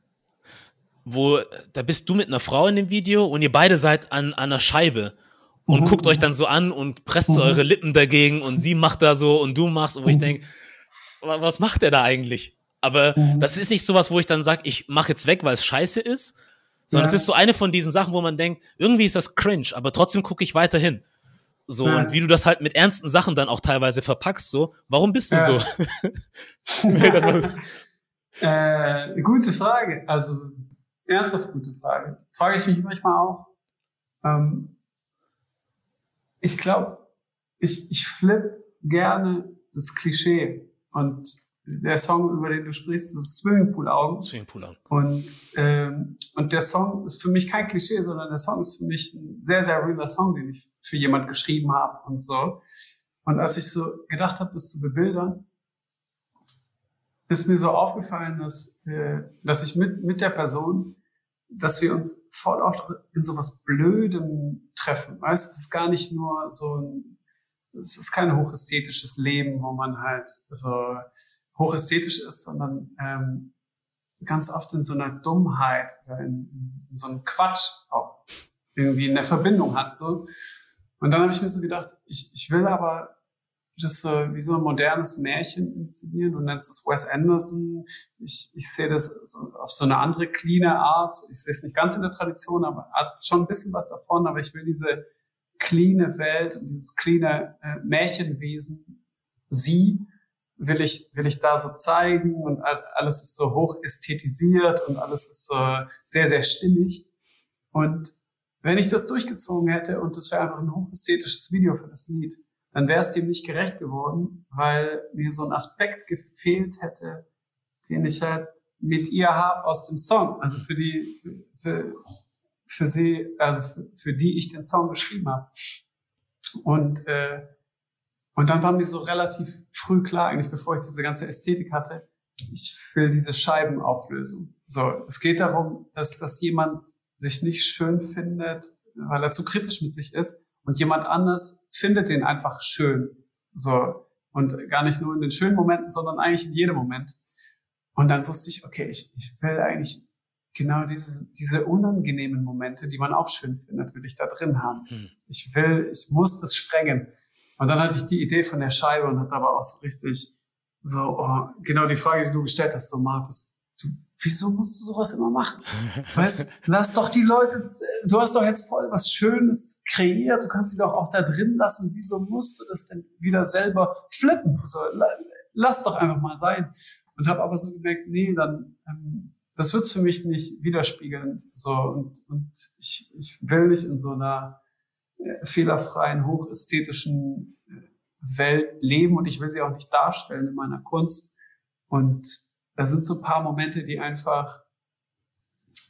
wo da bist du mit einer Frau in dem Video und ihr beide seid an, an einer Scheibe und mhm. guckt euch dann so an und presst so mhm. eure Lippen dagegen und sie macht da so und du machst und wo ich mhm. denke, was macht der da eigentlich? Aber mhm. das ist nicht sowas, wo ich dann sage, ich mache jetzt weg, weil es scheiße ist, sondern ja. es ist so eine von diesen Sachen, wo man denkt, irgendwie ist das cringe, aber trotzdem gucke ich weiterhin. So, ja. und wie du das halt mit ernsten Sachen dann auch teilweise verpackst, so, warum bist du ja. so? äh, gute Frage. Also, ernsthaft gute Frage. Frage ich mich manchmal auch. Ähm, ich glaube, ich, ich flip gerne das Klischee und der Song, über den du sprichst, ist Swimmingpool-Augen. Swimmingpool-Augen. Und, ähm, und der Song ist für mich kein Klischee, sondern der Song ist für mich ein sehr, sehr realer Song, den ich für jemand geschrieben habe und so. Und als ich so gedacht habe, das zu bebildern, ist mir so aufgefallen, dass, äh, dass ich mit, mit der Person, dass wir uns voll oft in so was Blödem treffen. Weißt, es ist gar nicht nur so ein, es ist kein hochästhetisches Leben, wo man halt so hochästhetisch ist, sondern ähm, ganz oft in so einer Dummheit, in, in so einem Quatsch auch irgendwie eine Verbindung hat. So. Und dann habe ich mir so gedacht, ich, ich will aber das so wie so ein modernes Märchen inszenieren. Du nennst es Wes Anderson. Ich, ich sehe das so auf so eine andere cleane Art. Ich sehe es nicht ganz in der Tradition, aber hat schon ein bisschen was davon. Aber ich will diese cleane Welt und dieses cleane äh, Märchenwesen, sie, will ich, will ich da so zeigen und alles ist so hoch ästhetisiert und alles ist so sehr, sehr stimmig. Und wenn ich das durchgezogen hätte und das wäre einfach ein hochästhetisches Video für das Lied, dann wäre es dem nicht gerecht geworden, weil mir so ein Aspekt gefehlt hätte, den ich halt mit ihr habe aus dem Song. Also für die, für, für, für sie, also für, für die ich den Song geschrieben habe. Und äh, und dann war mir so relativ früh klar, eigentlich bevor ich diese ganze Ästhetik hatte, ich will diese Scheibenauflösung. So, es geht darum, dass, dass jemand sich nicht schön findet, weil er zu kritisch mit sich ist und jemand anders findet den einfach schön. So, und gar nicht nur in den schönen Momenten, sondern eigentlich in jedem Moment. Und dann wusste ich, okay, ich, ich will eigentlich genau diese, diese unangenehmen Momente, die man auch schön findet, will ich da drin haben. Hm. Ich will, ich muss das sprengen. Und dann hatte ich die Idee von der Scheibe und hatte aber auch so richtig so, oh, genau die Frage, die du gestellt hast, so Markus, du, wieso musst du sowas immer machen? Weißt, lass doch die Leute, du hast doch jetzt voll was Schönes kreiert, du kannst sie doch auch da drin lassen, wieso musst du das denn wieder selber flippen? So, lass doch einfach mal sein. Und habe aber so gemerkt, nee, dann, ähm, das wird's für mich nicht widerspiegeln. So, und, und ich, ich will nicht in so einer fehlerfreien, hochästhetischen äh, Welt leben und ich will sie auch nicht darstellen in meiner Kunst. Und da sind so ein paar Momente, die einfach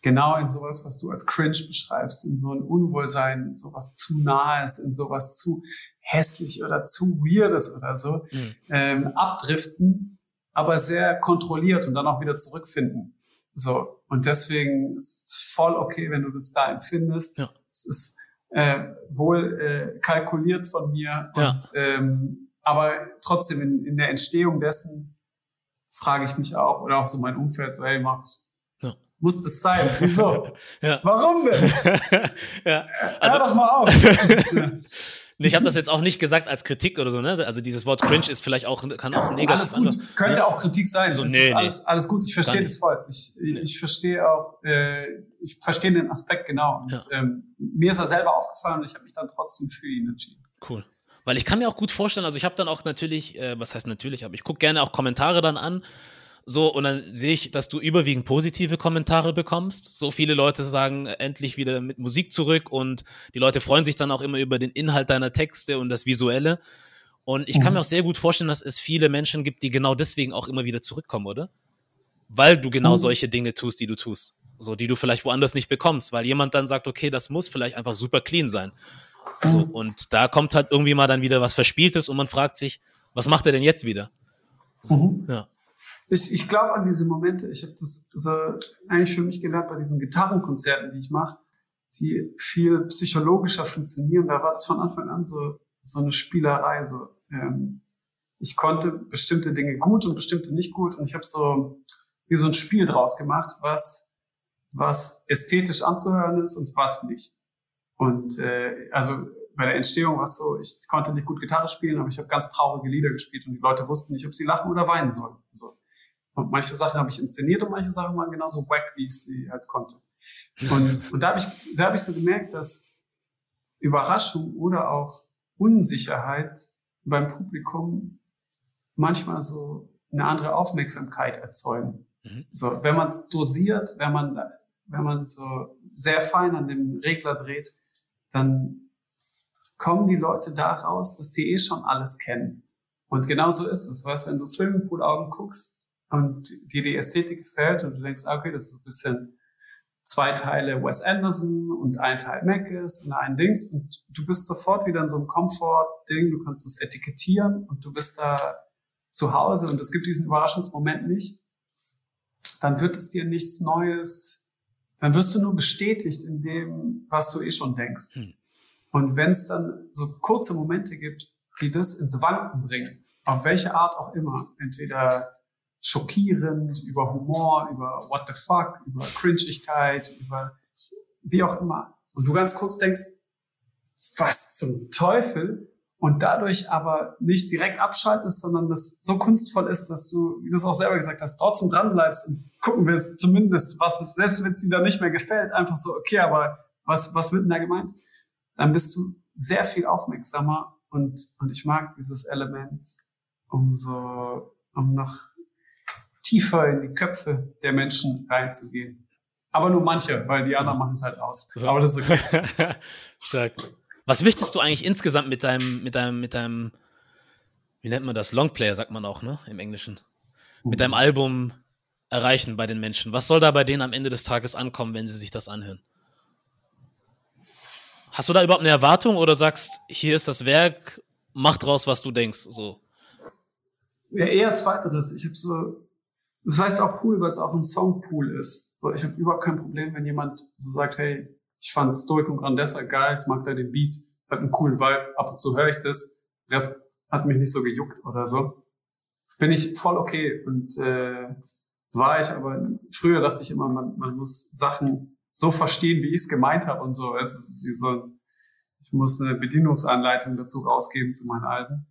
genau in sowas, was du als cringe beschreibst, in so ein Unwohlsein, in sowas zu nahes, in sowas zu hässlich oder zu weirdes oder so, mhm. ähm, abdriften, aber sehr kontrolliert und dann auch wieder zurückfinden. So. Und deswegen ist es voll okay, wenn du das da empfindest. Ja. Es ist äh, wohl äh, kalkuliert von mir. Ja. Und, ähm, aber trotzdem in, in der Entstehung dessen frage ich mich auch, oder auch so mein Umfeld, so, hey ja. muss das sein? Wieso? ja. Warum denn? ja. Also, Hör doch mal auf. Ich habe das jetzt auch nicht gesagt als Kritik oder so, ne? Also dieses Wort cringe ist vielleicht auch, kann auch negativ Alles gut, also, könnte ja. auch Kritik sein. So, nee, alles, nee. alles gut, ich verstehe das voll. Ich, nee. ich verstehe auch, äh, ich verstehe den Aspekt genau. Und, ja. ähm, mir ist er selber aufgefallen und ich habe mich dann trotzdem für ihn entschieden. Cool. Weil ich kann mir auch gut vorstellen, also ich habe dann auch natürlich, äh, was heißt natürlich, aber ich gucke gerne auch Kommentare dann an so, und dann sehe ich, dass du überwiegend positive Kommentare bekommst. So viele Leute sagen endlich wieder mit Musik zurück und die Leute freuen sich dann auch immer über den Inhalt deiner Texte und das Visuelle. Und ich kann mhm. mir auch sehr gut vorstellen, dass es viele Menschen gibt, die genau deswegen auch immer wieder zurückkommen, oder? Weil du genau mhm. solche Dinge tust, die du tust. So, die du vielleicht woanders nicht bekommst, weil jemand dann sagt, okay, das muss vielleicht einfach super clean sein. So, mhm. und da kommt halt irgendwie mal dann wieder was Verspieltes und man fragt sich, was macht er denn jetzt wieder? So, mhm. ja ich, ich glaube an diese Momente. Ich habe das so eigentlich für mich gelernt bei diesen Gitarrenkonzerten, die ich mache, die viel psychologischer funktionieren. Da war das von Anfang an so, so eine Spielerei. So, ähm, ich konnte bestimmte Dinge gut und bestimmte nicht gut. Und ich habe so wie so ein Spiel draus gemacht, was was ästhetisch anzuhören ist und was nicht. Und äh, also bei der Entstehung war es so, ich konnte nicht gut Gitarre spielen, aber ich habe ganz traurige Lieder gespielt und die Leute wussten nicht, ob sie lachen oder weinen sollen. So. Und manche Sachen habe ich inszeniert und manche Sachen waren genauso wack, wie ich sie halt konnte. Und, und da habe ich, da ich so gemerkt, dass Überraschung oder auch Unsicherheit beim Publikum manchmal so eine andere Aufmerksamkeit erzeugen. Mhm. So, wenn man es dosiert, wenn man, wenn man so sehr fein an dem Regler dreht, dann kommen die Leute da raus, dass die eh schon alles kennen. Und genau so ist es. Weißt, wenn du Swimmingpool-Augen guckst und dir die Ästhetik gefällt und du denkst, ah, okay, das ist ein bisschen zwei Teile Wes Anderson und ein Teil Mac ist und ein Dings und du bist sofort wieder in so einem Komfort-Ding, du kannst das etikettieren und du bist da zu Hause und es gibt diesen Überraschungsmoment nicht, dann wird es dir nichts Neues, dann wirst du nur bestätigt in dem, was du eh schon denkst. Hm. Und wenn es dann so kurze Momente gibt, die das ins Wanken bringen, auf welche Art auch immer, entweder schockierend, über Humor, über What the fuck, über Cringigkeit, über wie auch immer. Und du ganz kurz denkst, was zum Teufel? Und dadurch aber nicht direkt abschaltest, sondern das so kunstvoll ist, dass du, wie du es auch selber gesagt hast, trotzdem dranbleibst und gucken willst, zumindest, was das, selbst wenn es dir da nicht mehr gefällt, einfach so, okay, aber was, was wird denn da gemeint? Dann bist du sehr viel aufmerksamer und, und ich mag dieses Element, um so, um noch tiefer in die Köpfe der Menschen reinzugehen. Aber nur manche, weil die anderen machen es halt aus. So. Aber das ist okay. Was möchtest du eigentlich insgesamt mit deinem, mit deinem, mit deinem, wie nennt man das? Longplayer, sagt man auch, ne? Im Englischen. Mit deinem Album erreichen bei den Menschen? Was soll da bei denen am Ende des Tages ankommen, wenn sie sich das anhören? Hast du da überhaupt eine Erwartung oder sagst, hier ist das Werk, mach draus, was du denkst? So. Ja, eher zweiteres. Ich habe so das heißt auch Pool, weil es auch ein Songpool ist. So, ich habe überhaupt kein Problem, wenn jemand so sagt, hey, ich fand Stoic und Grandessa geil, ich mag da den Beat, hat einen coolen Vibe, ab und zu höre ich das, Rest hat mich nicht so gejuckt oder so. Bin ich voll okay und äh, war ich, aber früher dachte ich immer, man, man muss Sachen so verstehen, wie ich es gemeint habe und so. Es ist wie so, ich muss eine Bedienungsanleitung dazu rausgeben zu meinen Alten.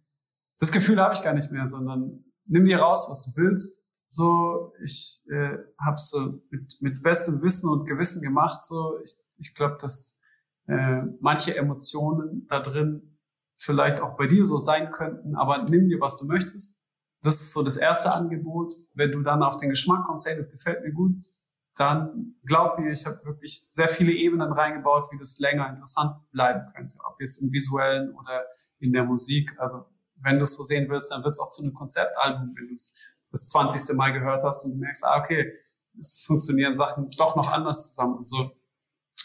Das Gefühl habe ich gar nicht mehr, sondern nimm dir raus, was du willst, so, ich äh, habe so mit, mit bestem Wissen und Gewissen gemacht. So, ich, ich glaube, dass äh, manche Emotionen da drin vielleicht auch bei dir so sein könnten, aber nimm dir, was du möchtest. Das ist so das erste Angebot. Wenn du dann auf den Geschmack kommst, hey, das gefällt mir gut, dann glaub mir, ich habe wirklich sehr viele Ebenen reingebaut, wie das länger interessant bleiben könnte, ob jetzt im visuellen oder in der Musik. Also wenn du es so sehen willst, dann wird es auch zu einem Konzeptalbum, wenn du es das zwanzigste Mal gehört hast und du merkst, ah, okay, es funktionieren Sachen doch noch anders zusammen und so.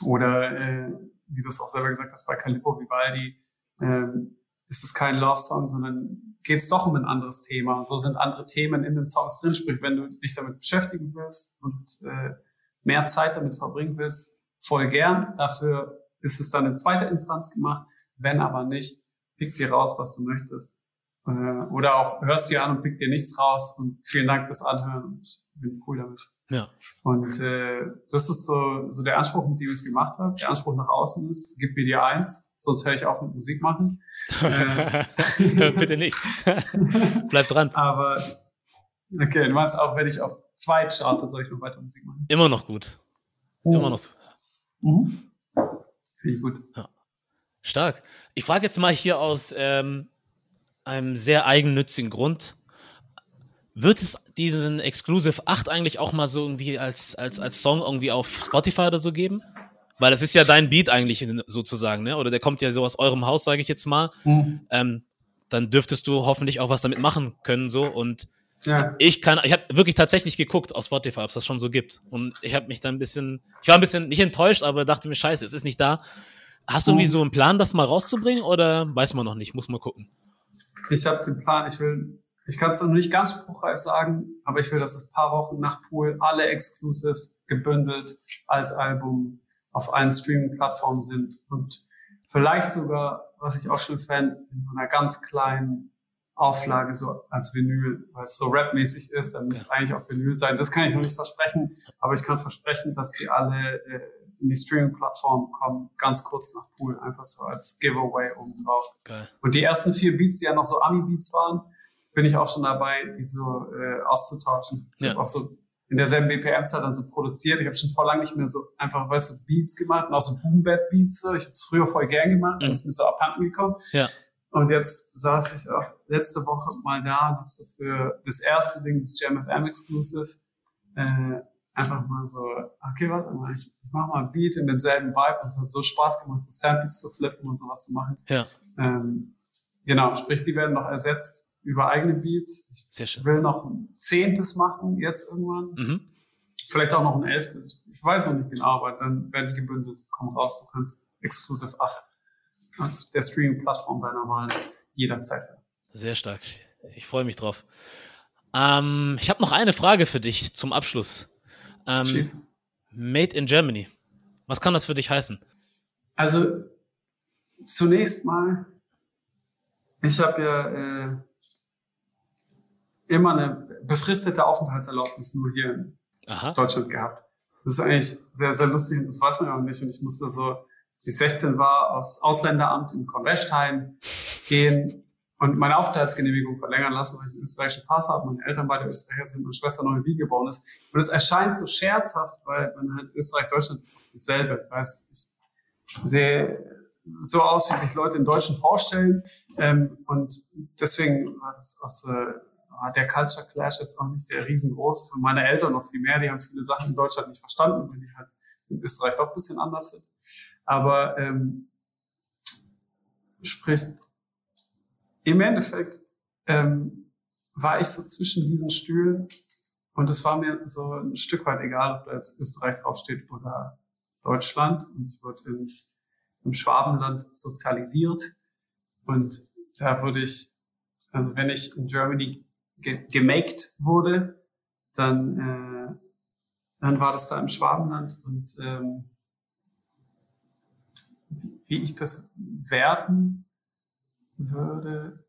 Oder äh, wie du es auch selber gesagt hast, bei Calippo Vivaldi äh, ist es kein Love-Song, sondern geht es doch um ein anderes Thema. Und so sind andere Themen in den Songs drin. Sprich, wenn du dich damit beschäftigen willst und äh, mehr Zeit damit verbringen willst, voll gern. Dafür ist es dann in zweiter Instanz gemacht. Wenn aber nicht, pick dir raus, was du möchtest. Äh, oder auch hörst dir an und pick dir nichts raus und vielen Dank fürs Anhören ich bin cool damit. Ja. Und äh, das ist so, so der Anspruch, mit dem ich es gemacht habe. Der Anspruch nach außen ist, gib mir dir eins, sonst höre ich auf mit Musik machen. äh, Bitte nicht. Bleib dran. Aber okay, du meinst auch, wenn ich auf zwei charte, soll ich noch weiter Musik machen? Immer noch gut. Oh. Immer noch. Mhm. Finde ich gut. Ja. Stark. Ich frage jetzt mal hier aus ähm, einem sehr eigennützigen Grund. Wird es diesen Exclusive 8 eigentlich auch mal so irgendwie als, als, als Song irgendwie auf Spotify oder so geben? Weil das ist ja dein Beat eigentlich sozusagen, ne? Oder der kommt ja so aus eurem Haus, sage ich jetzt mal. Mhm. Ähm, dann dürftest du hoffentlich auch was damit machen können, so. Und ja. ich kann, ich habe wirklich tatsächlich geguckt auf Spotify, ob es das schon so gibt. Und ich habe mich dann ein bisschen, ich war ein bisschen nicht enttäuscht, aber dachte mir, scheiße, es ist nicht da. Hast du irgendwie mhm. so einen Plan, das mal rauszubringen oder weiß man noch nicht? Muss man gucken. Ich habe den Plan, ich will, ich kann es noch nicht ganz spruchreif sagen, aber ich will, dass es paar Wochen nach Pool alle Exclusives gebündelt als Album auf allen Streaming-Plattformen sind und vielleicht sogar, was ich auch schon fände, in so einer ganz kleinen Auflage so als Vinyl, weil es so rapmäßig ist, dann müsste es eigentlich auch Vinyl sein. Das kann ich noch nicht versprechen, aber ich kann versprechen, dass die alle äh, in die Streaming-Plattform kommen, ganz kurz nach Pool, einfach so als Giveaway oben drauf. Geil. Und die ersten vier Beats, die ja noch so Ami-Beats waren, bin ich auch schon dabei, die so äh, auszutauschen. Ich ja. habe auch so in derselben BPM-Zeit dann so produziert. Ich habe schon vor lang nicht mehr so einfach, weißt du, Beats gemacht und auch so Boom-Bap-Beats. So. Ich habe es früher voll gern gemacht, dann ist mir so abhanden gekommen. Ja. Und jetzt saß ich auch letzte Woche mal da und habe so für das erste Ding, das JamFM Exclusive, äh, einfach mal so, okay, warte mal, ich, ich mach mal ein Beat in demselben Vibe. Und es hat so Spaß gemacht, so Samples zu flippen und sowas zu machen. Ja. Ähm, genau, sprich, die werden noch ersetzt über eigene Beats. Ich Sehr schön. will noch ein Zehntes machen, jetzt irgendwann. Mhm. Vielleicht auch noch ein Elftes. Ich weiß noch nicht genau, aber dann werden die gebündelt, komm raus, du kannst Exclusive 8 auf der Streaming-Plattform deiner Wahl jederzeit. Sehr stark. Ich freue mich drauf. Ähm, ich habe noch eine Frage für dich zum Abschluss. Ähm, Made in Germany. Was kann das für dich heißen? Also zunächst mal, ich habe ja äh, immer eine befristete Aufenthaltserlaubnis nur hier in Aha. Deutschland gehabt. Das ist eigentlich sehr, sehr lustig und das weiß man ja auch nicht. Und ich musste so, als ich 16 war, aufs Ausländeramt in Kornwestheim gehen und meine Aufenthaltsgenehmigung verlängern lassen, weil ich einen österreichischen Pass habe, meine Eltern beide Österreicher sind, meine Schwester noch in Wien geboren ist. Und es erscheint so scherzhaft, weil man halt Österreich, Deutschland ist doch dasselbe. Weißt, ich sehe so aus, wie sich Leute in Deutschen vorstellen. Ähm, und deswegen war das so, war der Culture Clash jetzt auch nicht der riesengroße. Für meine Eltern noch viel mehr. Die haben viele Sachen in Deutschland nicht verstanden, weil die halt in Österreich doch ein bisschen anders sind. Aber ähm, sprich, im Endeffekt ähm, war ich so zwischen diesen Stühlen und es war mir so ein Stück weit egal, ob da jetzt Österreich draufsteht oder Deutschland. Und ich wurde in, im Schwabenland sozialisiert. Und da wurde ich, also wenn ich in Germany ge gemaked wurde, dann, äh, dann war das da im Schwabenland. Und ähm, wie, wie ich das werten würde,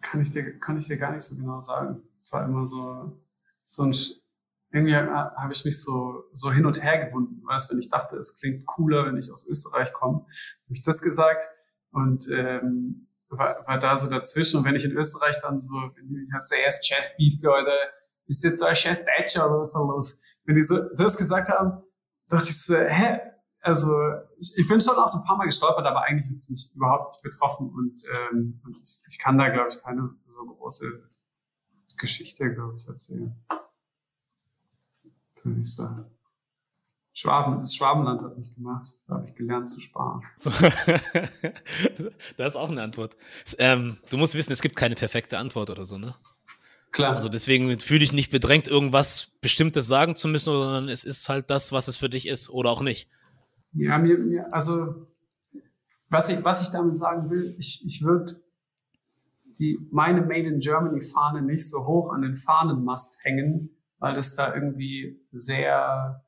kann ich dir, kann ich dir gar nicht so genau sagen. Es war immer so, so ein, irgendwie habe ich mich so, so hin und her gewunden, weißt, wenn ich dachte, es klingt cooler, wenn ich aus Österreich komme, habe ich das gesagt und ähm, war, war da so dazwischen. Und wenn ich in Österreich dann so, wenn ich halt zuerst Chat Beef bist du jetzt so ein scheiß Deutscher oder was ist da los? Wenn die so das gesagt haben, dachte ich so, hä, also ich, ich bin schon auch so ein paar Mal gestolpert, aber eigentlich jetzt mich überhaupt nicht betroffen und, ähm, und ich, ich kann da, glaube ich, keine so große Geschichte, glaube ich, erzählen. Würde ich sagen. Schwaben, das Schwabenland hat mich gemacht. Da habe ich gelernt zu sparen. So. das ist auch eine Antwort. Ähm, du musst wissen, es gibt keine perfekte Antwort oder so, ne? Klar. Also deswegen fühle dich nicht bedrängt, irgendwas Bestimmtes sagen zu müssen, sondern es ist halt das, was es für dich ist oder auch nicht. Ja, mir, mir also was ich, was ich damit sagen will, ich, ich würde die meine Made in Germany Fahne nicht so hoch an den Fahnenmast hängen, weil das da irgendwie sehr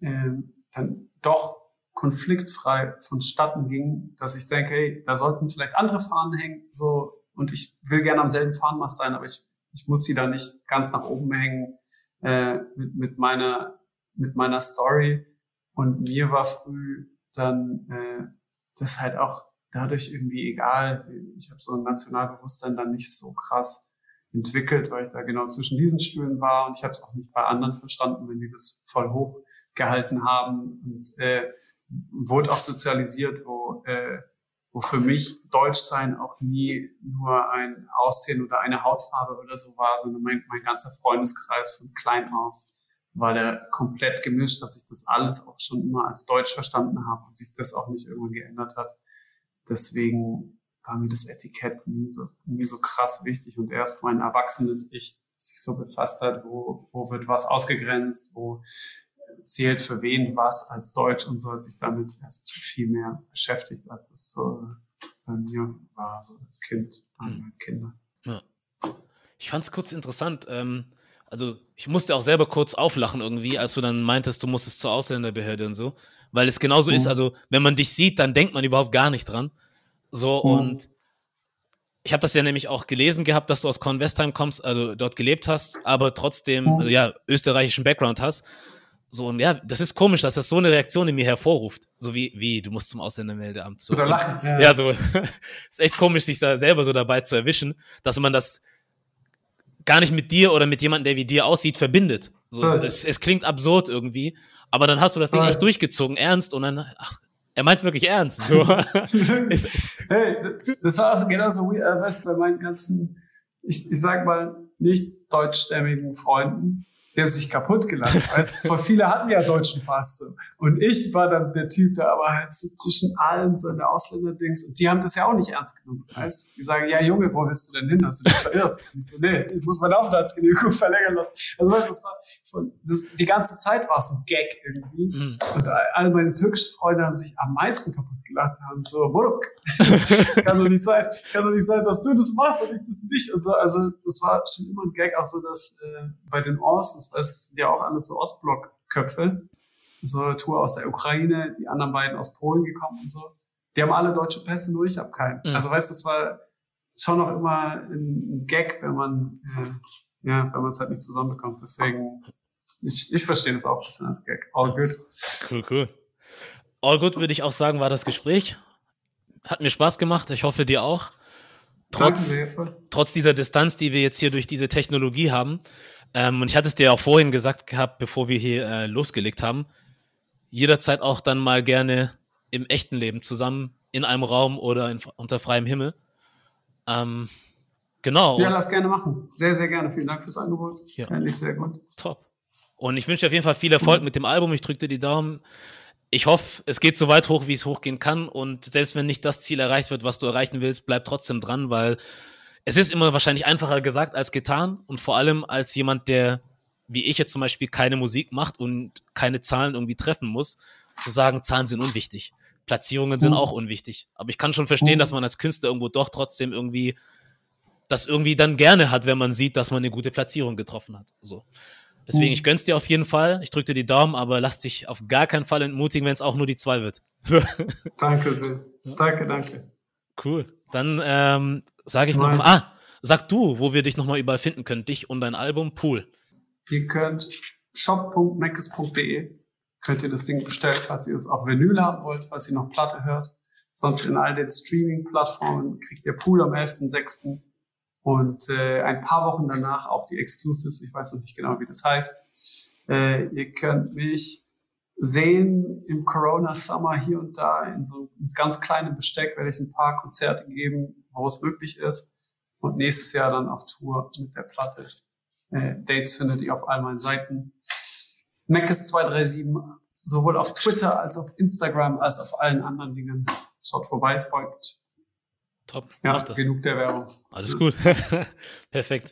äh, dann doch konfliktfrei vonstatten ging, dass ich denke, hey, da sollten vielleicht andere Fahnen hängen, so und ich will gerne am selben Fahnenmast sein, aber ich, ich muss die da nicht ganz nach oben hängen äh, mit, mit meiner mit meiner Story. Und mir war früh dann äh, das halt auch dadurch irgendwie egal. Ich habe so ein Nationalbewusstsein dann nicht so krass entwickelt, weil ich da genau zwischen diesen Stühlen war und ich habe es auch nicht bei anderen verstanden, wenn die das voll hoch gehalten haben und äh, wurde auch sozialisiert, wo äh, wo für mich Deutschsein auch nie nur ein Aussehen oder eine Hautfarbe oder so war, sondern mein, mein ganzer Freundeskreis von klein auf war der komplett gemischt, dass ich das alles auch schon immer als Deutsch verstanden habe und sich das auch nicht irgendwann geändert hat. Deswegen war mir das Etikett nie so, nie so krass wichtig und erst mein erwachsenes Ich sich so befasst hat, wo, wo wird was ausgegrenzt, wo zählt für wen was als Deutsch und so hat sich damit erst viel mehr beschäftigt, als es so bei mir war, so als Kind, mhm. Kinder. Ja. Ich fand es kurz interessant. Ähm, also ich musste auch selber kurz auflachen irgendwie, als du dann meintest, du musstest zur Ausländerbehörde und so, weil es genauso mhm. ist, also wenn man dich sieht, dann denkt man überhaupt gar nicht dran. So, mhm. und ich habe das ja nämlich auch gelesen gehabt, dass du aus Kornwestheim kommst, also dort gelebt hast, aber trotzdem, also ja, österreichischen Background hast. So, und ja, das ist komisch, dass das so eine Reaktion in mir hervorruft. So wie, wie, du musst zum Ausländermeldeamt. So, so lachen. Ja, ja so, ist echt komisch, sich da selber so dabei zu erwischen, dass man das gar nicht mit dir oder mit jemandem, der wie dir aussieht, verbindet. So, ja. es, es, klingt absurd irgendwie, aber dann hast du das Ding ja. echt durchgezogen, ernst, und dann, ach, er meint wirklich ernst. So. hey, das war auch genauso wie, äh, bei meinen ganzen, ich, ich sag mal, nicht deutschstämmigen Freunden, die haben sich kaputt gelacht. Weißt, voll viele hatten ja deutschen Pass. So. Und ich war dann der Typ, der aber halt so zwischen allen so in der Ausländerdings. Und die haben das ja auch nicht ernst genommen. Weißt? Die sagen, ja Junge, wo willst du denn hin? Hast du dich verirrt? Und ich so, nee, ich muss meine Aufenthaltsgenehmigung verlängern lassen. Also weißt das war von, das, die ganze Zeit war es ein Gag irgendwie. Mhm. Und all meine türkischen Freunde haben sich am meisten kaputt gelacht haben, so, Moruk, kann doch nicht sein, kann doch nicht sein, dass du das machst und ich das nicht und so. Also das war schon immer ein Gag, auch so, dass äh, bei den Osts, das sind ja auch alles so Ostblock-Köpfe, so Tour aus der Ukraine, die anderen beiden aus Polen gekommen und so. Die haben alle deutsche Pässe, nur ich habe keinen. Mhm. Also weißt du, das war schon noch immer ein Gag, wenn man, äh, ja, wenn man es halt nicht zusammenbekommt. Deswegen, ich, ich verstehe das auch ein bisschen als Gag. All good. Cool, cool. All good würde ich auch sagen, war das Gespräch. Hat mir Spaß gemacht. Ich hoffe, dir auch. Trotz, trotz dieser Distanz, die wir jetzt hier durch diese Technologie haben. Ähm, und ich hatte es dir auch vorhin gesagt gehabt, bevor wir hier äh, losgelegt haben. Jederzeit auch dann mal gerne im echten Leben zusammen in einem Raum oder in, unter freiem Himmel. Ähm, genau. Ja, lass gerne machen. Sehr, sehr gerne. Vielen Dank fürs Angebot. Ja. Fände ich sehr gut. Top. Und ich wünsche dir auf jeden Fall viel Erfolg mit dem Album. Ich drücke dir die Daumen ich hoffe, es geht so weit hoch, wie es hochgehen kann. Und selbst wenn nicht das Ziel erreicht wird, was du erreichen willst, bleib trotzdem dran, weil es ist immer wahrscheinlich einfacher gesagt als getan. Und vor allem als jemand, der, wie ich jetzt zum Beispiel, keine Musik macht und keine Zahlen irgendwie treffen muss, zu sagen, Zahlen sind unwichtig. Platzierungen sind mhm. auch unwichtig. Aber ich kann schon verstehen, mhm. dass man als Künstler irgendwo doch trotzdem irgendwie das irgendwie dann gerne hat, wenn man sieht, dass man eine gute Platzierung getroffen hat. So. Deswegen, mhm. ich gönn's dir auf jeden Fall. Ich drücke dir die Daumen, aber lass dich auf gar keinen Fall entmutigen, wenn es auch nur die zwei wird. So. Danke sehr. Danke, danke. Cool. Dann ähm, sage ich nochmal, ah, sag du, wo wir dich nochmal überall finden können, dich und dein Album Pool. Ihr könnt shop.meckes.de könnt ihr das Ding bestellen, falls ihr es auf Vinyl haben wollt, falls ihr noch Platte hört. Sonst in all den Streaming-Plattformen kriegt ihr Pool am 11.06. Und äh, ein paar Wochen danach auch die Exclusives, ich weiß noch nicht genau, wie das heißt. Äh, ihr könnt mich sehen im Corona Summer hier und da in so einem ganz kleinen Besteck werde ich ein paar Konzerte geben, wo es möglich ist. Und nächstes Jahr dann auf Tour mit der Platte. Äh, Dates findet ihr auf all meinen Seiten. Macis237, sowohl auf Twitter als auf Instagram als auf allen anderen Dingen. Schaut vorbei, folgt Top. Ja, mach das. genug der Werbung. Alles gut. Perfekt.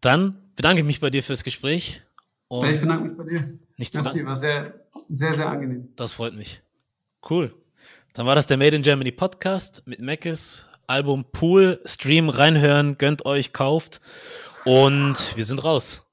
Dann bedanke ich mich bei dir fürs Gespräch. Ich bedanke mich bei dir. Nicht Merci, war sehr, sehr, sehr angenehm. Das freut mich. Cool. Dann war das der Made in Germany Podcast mit Mackes. Album Pool, Stream reinhören, gönnt euch, kauft. Und wir sind raus.